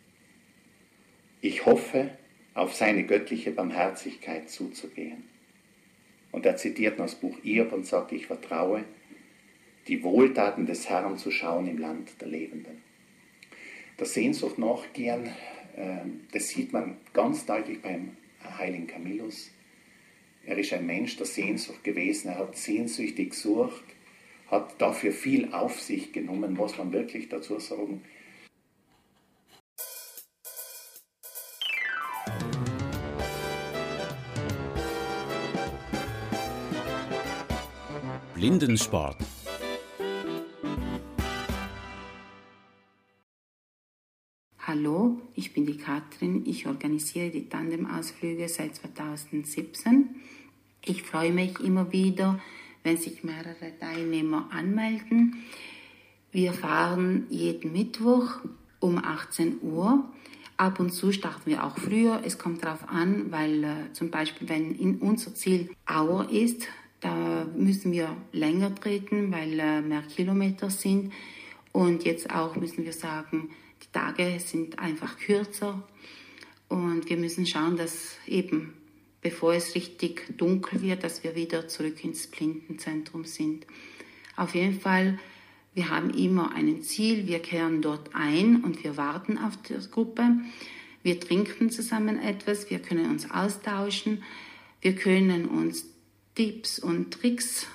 Ich hoffe, auf seine göttliche Barmherzigkeit zuzugehen. Und er zitiert das Buch Iob und sagt, ich vertraue, die Wohltaten des Herrn zu schauen im Land der Lebenden. Der Sehnsucht nachgehen, ähm, das sieht man ganz deutlich beim heiligen Camillus. Er ist ein Mensch der Sehnsucht gewesen, er hat sehnsüchtig gesucht, hat dafür viel auf sich genommen, muss man wirklich dazu sagen. Blindensport. Hallo, ich bin die Katrin. Ich organisiere die Tandemausflüge seit 2017. Ich freue mich immer wieder, wenn sich mehrere Teilnehmer anmelden. Wir fahren jeden Mittwoch um 18 Uhr. Ab und zu starten wir auch früher. Es kommt darauf an, weil äh, zum Beispiel, wenn in unser Ziel Auer ist, da müssen wir länger treten, weil äh, mehr Kilometer sind. Und jetzt auch müssen wir sagen, die Tage sind einfach kürzer. Und wir müssen schauen, dass eben bevor es richtig dunkel wird, dass wir wieder zurück ins Blindenzentrum sind. Auf jeden Fall, wir haben immer ein Ziel, wir kehren dort ein und wir warten auf die Gruppe. Wir trinken zusammen etwas, wir können uns austauschen, wir können uns Tipps und Tricks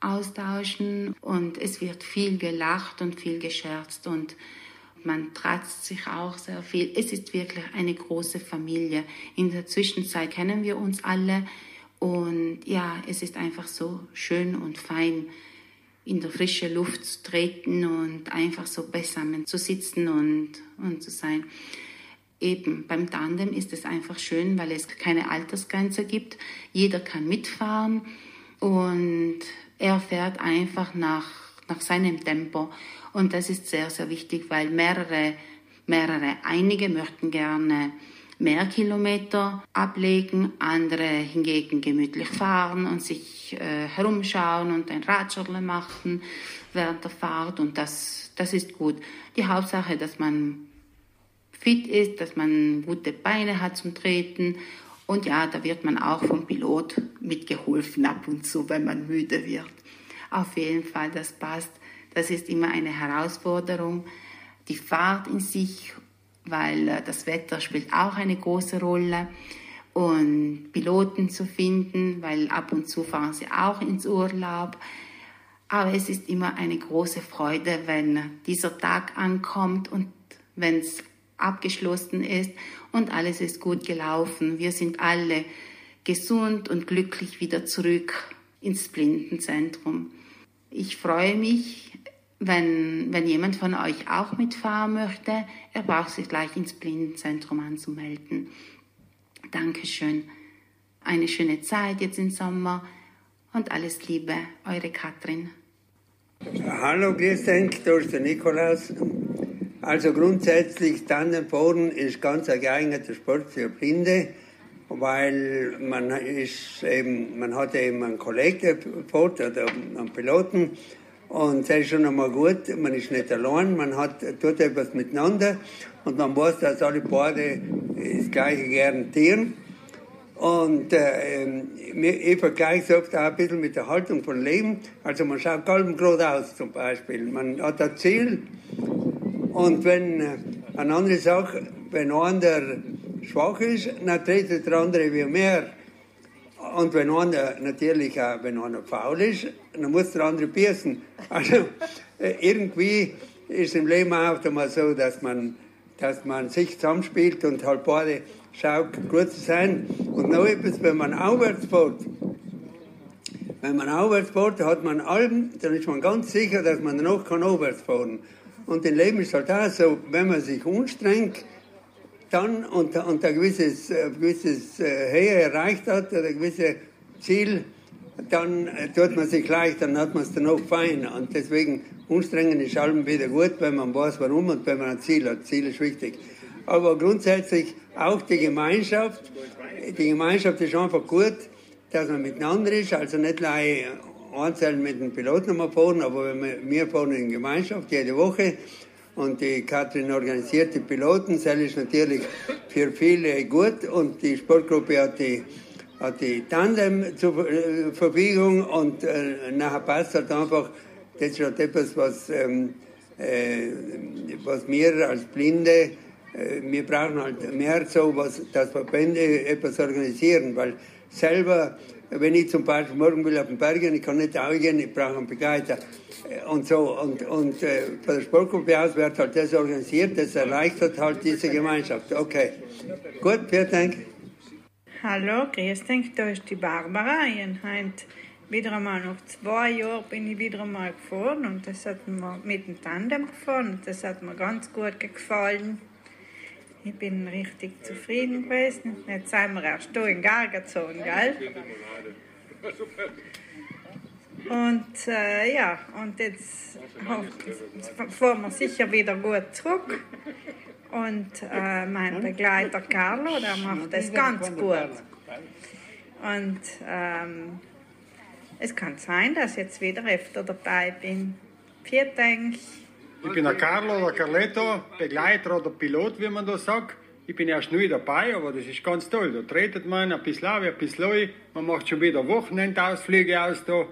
austauschen und es wird viel gelacht und viel gescherzt und man tratzt sich auch sehr viel. Es ist wirklich eine große Familie. In der Zwischenzeit kennen wir uns alle und ja, es ist einfach so schön und fein, in der frischen Luft zu treten und einfach so beisammen zu sitzen und, und zu sein. Eben beim Tandem ist es einfach schön, weil es keine Altersgrenze gibt. Jeder kann mitfahren und er fährt einfach nach, nach seinem Tempo. Und das ist sehr, sehr wichtig, weil mehrere, mehrere, einige möchten gerne mehr Kilometer ablegen, andere hingegen gemütlich fahren und sich äh, herumschauen und ein Radschirle machen während der Fahrt und das, das ist gut. Die Hauptsache, dass man fit ist, dass man gute Beine hat zum Treten und ja, da wird man auch vom Pilot mitgeholfen ab und zu, wenn man müde wird. Auf jeden Fall, das passt. Das ist immer eine Herausforderung. Die Fahrt in sich, weil äh, das Wetter spielt auch eine große Rolle. Und Piloten zu finden, weil ab und zu fahren sie auch ins Urlaub. Aber es ist immer eine große Freude, wenn dieser Tag ankommt und wenn es abgeschlossen ist und alles ist gut gelaufen. Wir sind alle gesund und glücklich wieder zurück ins Blindenzentrum. Ich freue mich, wenn, wenn jemand von euch auch mitfahren möchte, er braucht sich gleich ins Blindenzentrum anzumelden. Dankeschön. Eine schöne Zeit jetzt im Sommer und alles Liebe, eure Katrin. Hallo, grüß dich, da ist der Nikolaus. Also grundsätzlich Tandemfahren ist ganz ein geeigneter Sport für Blinde, weil man ist eben, man hat eben einen Kollegen oder einen Piloten, und das ist schon einmal gut, man ist nicht allein, man hat, tut etwas miteinander und man weiß, dass alle beide das Gleiche garantieren. Und äh, ich vergleiche es oft auch ein bisschen mit der Haltung von Leben. Also man schaut kalm aus zum Beispiel. Man hat ein Ziel und wenn äh, eine andere Sache, wenn einer schwach ist, dann tretet der andere wie mehr. Und wenn einer natürlich auch, wenn einer faul ist, dann muss der andere beißen. Also äh, irgendwie ist im Leben auch einmal so, dass man dass man sich zusammenspielt und halt beide schaut, gut zu sein. Und noch etwas, wenn man aufwärts fährt, wenn man aufwärts fährt, hat man Alben, dann ist man ganz sicher, dass man noch kann aufwärts fahren. Und im Leben ist halt auch so, wenn man sich anstrengt, dann und, und ein gewisses, ein gewisses äh, Höhe erreicht hat, oder ein gewisses Ziel, dann äh, tut man sich leicht, dann hat man es dann auch fein. Und deswegen, anstrengen ist allem wieder gut, wenn man weiß, warum und wenn man ein Ziel hat. Ziel ist wichtig. Aber grundsätzlich auch die Gemeinschaft. Die Gemeinschaft ist einfach gut, dass man miteinander ist, also nicht gleich einzeln mit dem Piloten fahren, aber wir fahren in Gemeinschaft jede Woche und die Katrin organisiert die Piloten. Das ist natürlich für viele gut. Und die Sportgruppe hat die, hat die Tandem zur äh, Verfügung. Und äh, nachher passt halt einfach, das ist halt etwas, was, ähm, äh, was wir als Blinde, äh, wir brauchen halt mehr so, was, dass Verbände etwas organisieren, weil selber wenn ich zum Beispiel morgen will auf den Bergen, ich kann nicht auch gehen, ich brauche einen Begleiter und so. Und, und äh, von der Sportgruppe aus wird halt das organisiert, das erleichtert halt diese Gemeinschaft. Okay. Gut, vielen Dank. Hallo, grüß dich, da ist die Barbara. Ich habe wieder einmal nach zwei Jahren bin ich wieder einmal gefahren und das hat mir mit dem Tandem gefahren und das hat mir ganz gut gefallen. Ich bin richtig zufrieden gewesen. Jetzt sind wir erst hier in Gargazon, gell? Und äh, ja, und jetzt fahren wir sicher wieder gut zurück. Und äh, mein Begleiter Carlo, der macht das ganz gut. Und ähm, es kann sein, dass ich jetzt wieder öfter dabei bin. Vielen Dank. Ich bin der Carlo oder Carletto, Begleiter oder Pilot, wie man da sagt. Ich bin erst neu dabei, aber das ist ganz toll. Da tretet man ein bisschen auf, ein bisschen neu. Man macht schon wieder Wochenendausflüge aus da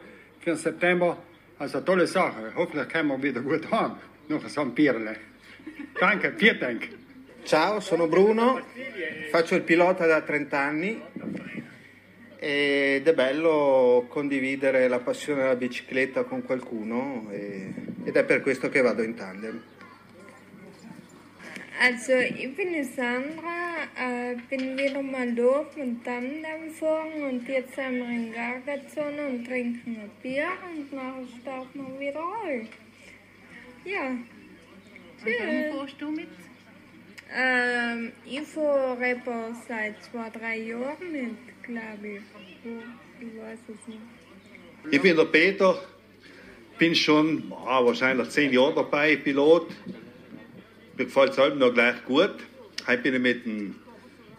den September. Eine tolle Sache. Hoffentlich können wir wieder gut haben. Noch ein Pierle. Dank. Ciao, sono Bruno, faccio il pilota da 30 anni ed è bello condividere la passione della bicicletta con qualcuno ed è per questo che vado in tandem. Also ich bin die Sandra, äh, bin wieder mal doof mit Tandem fahren und jetzt sind wir in Gargazone und trinken ein Bier und nachher starten wir wieder all. Ja. Tschüss. Und wann fährst du mit? Ähm, ich fahre etwa seit zwei, drei Jahren mit, glaube ich. Ich weiß es nicht. Ich bin der Peter, bin schon ah, wahrscheinlich zehn Jahre dabei, Pilot. Mir gefällt es halt noch gleich gut. Heute bin ich mit dem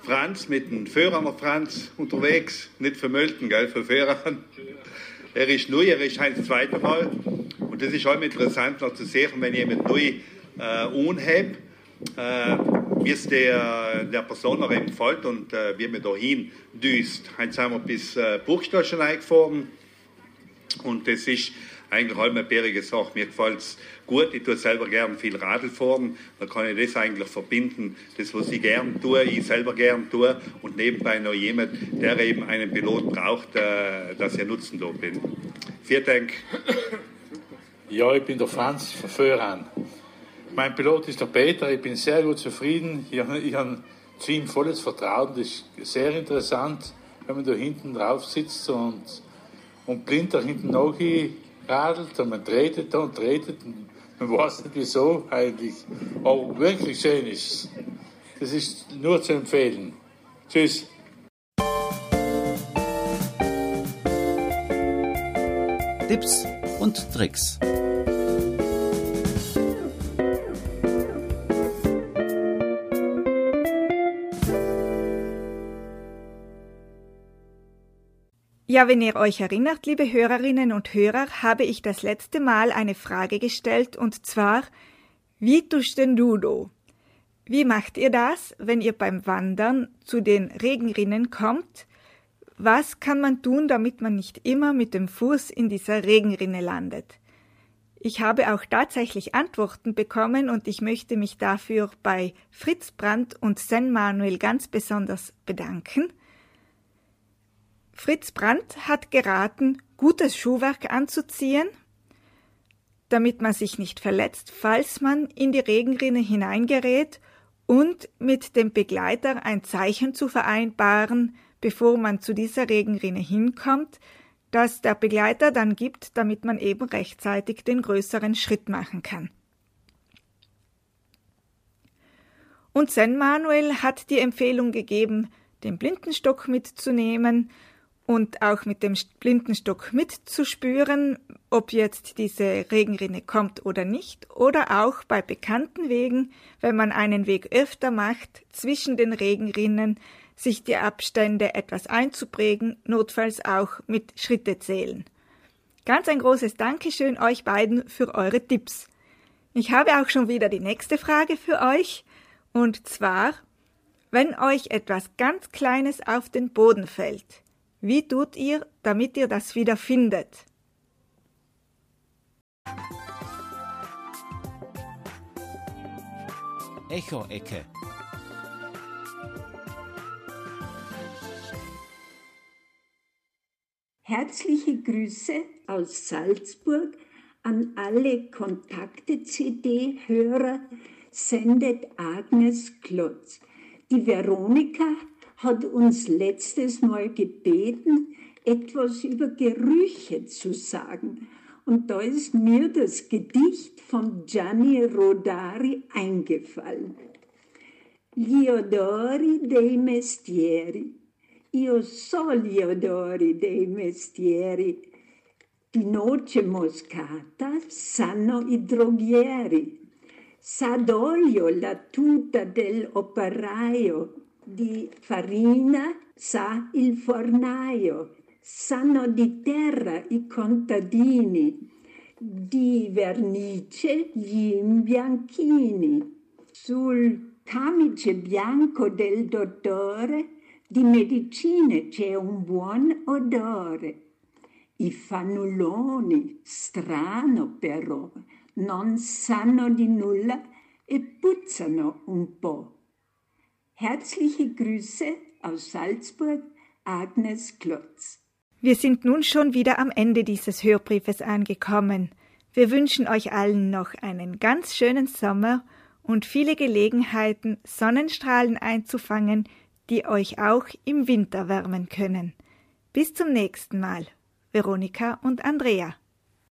Franz, mit dem Föhraner Franz unterwegs. Nicht für Mölten, gell, für Föhran. Er ist neu, er ist heute das zweite Mal. Und das ist halt interessant noch zu sehen, wenn jemand neu äh, anhebt, äh, wie es der, der Person noch eben gefällt und äh, wie man da hin düst. Heute sind wir bis äh, schon eingefahren und das ist eigentlich eine bärige Sache. Mir gefällt es gut, ich tue selber gern viel Radl fahren, da kann ich das eigentlich verbinden, das was ich gern tue, ich selber gern tue und nebenbei noch jemand, der eben einen Pilot braucht, äh, dass ich Nutzen da bin. Vielen Dank. Ja, ich bin der Franz von Föhran. Mein Pilot ist der Peter, ich bin sehr gut zufrieden. Ich, ich habe zu ihm volles Vertrauen. Das ist sehr interessant, wenn man da hinten drauf sitzt und, und blind da hinten radelt und man tretet da und tretet. Und man weiß nicht wieso eigentlich. Aber wirklich schön ist es. Das ist nur zu empfehlen. Tschüss. Tipps und Tricks. Ja, wenn ihr euch erinnert, liebe Hörerinnen und Hörer, habe ich das letzte Mal eine Frage gestellt und zwar, wie tust denn du do? Wie macht ihr das, wenn ihr beim Wandern zu den Regenrinnen kommt? Was kann man tun, damit man nicht immer mit dem Fuß in dieser Regenrinne landet? Ich habe auch tatsächlich Antworten bekommen und ich möchte mich dafür bei Fritz Brandt und Sen Manuel ganz besonders bedanken. Fritz Brandt hat geraten, gutes Schuhwerk anzuziehen, damit man sich nicht verletzt, falls man in die Regenrinne hineingerät und mit dem Begleiter ein Zeichen zu vereinbaren, bevor man zu dieser Regenrinne hinkommt, das der Begleiter dann gibt, damit man eben rechtzeitig den größeren Schritt machen kann. Und San Manuel hat die Empfehlung gegeben, den Blindenstock mitzunehmen und auch mit dem Blindenstock mitzuspüren, ob jetzt diese Regenrinne kommt oder nicht, oder auch bei bekannten Wegen, wenn man einen Weg öfter macht, zwischen den Regenrinnen sich die Abstände etwas einzuprägen, notfalls auch mit Schritte zählen. Ganz ein großes Dankeschön euch beiden für eure Tipps. Ich habe auch schon wieder die nächste Frage für euch, und zwar, wenn euch etwas ganz Kleines auf den Boden fällt, wie tut ihr, damit ihr das wieder findet? Echo-Ecke. Herzliche Grüße aus Salzburg an alle Kontakte-CD-Hörer, sendet Agnes Klotz. Die Veronika hat uns letztes Mal gebeten, etwas über Gerüche zu sagen. Und da ist mir das Gedicht von Gianni Rodari eingefallen. Gli odori dei mestieri. Io so gli odori dei mestieri. Di noce moscata sanno i droghieri. Sa d'olio la tuta dell'operaio di farina sa il fornaio, sanno di terra i contadini, di vernice gli imbianchini. Sul camice bianco del dottore di medicine c'è un buon odore. I fannulloni, strano però, non sanno di nulla e puzzano un po'. Herzliche Grüße aus Salzburg, Agnes Klotz. Wir sind nun schon wieder am Ende dieses Hörbriefes angekommen. Wir wünschen euch allen noch einen ganz schönen Sommer und viele Gelegenheiten, Sonnenstrahlen einzufangen, die euch auch im Winter wärmen können. Bis zum nächsten Mal. Veronika und Andrea.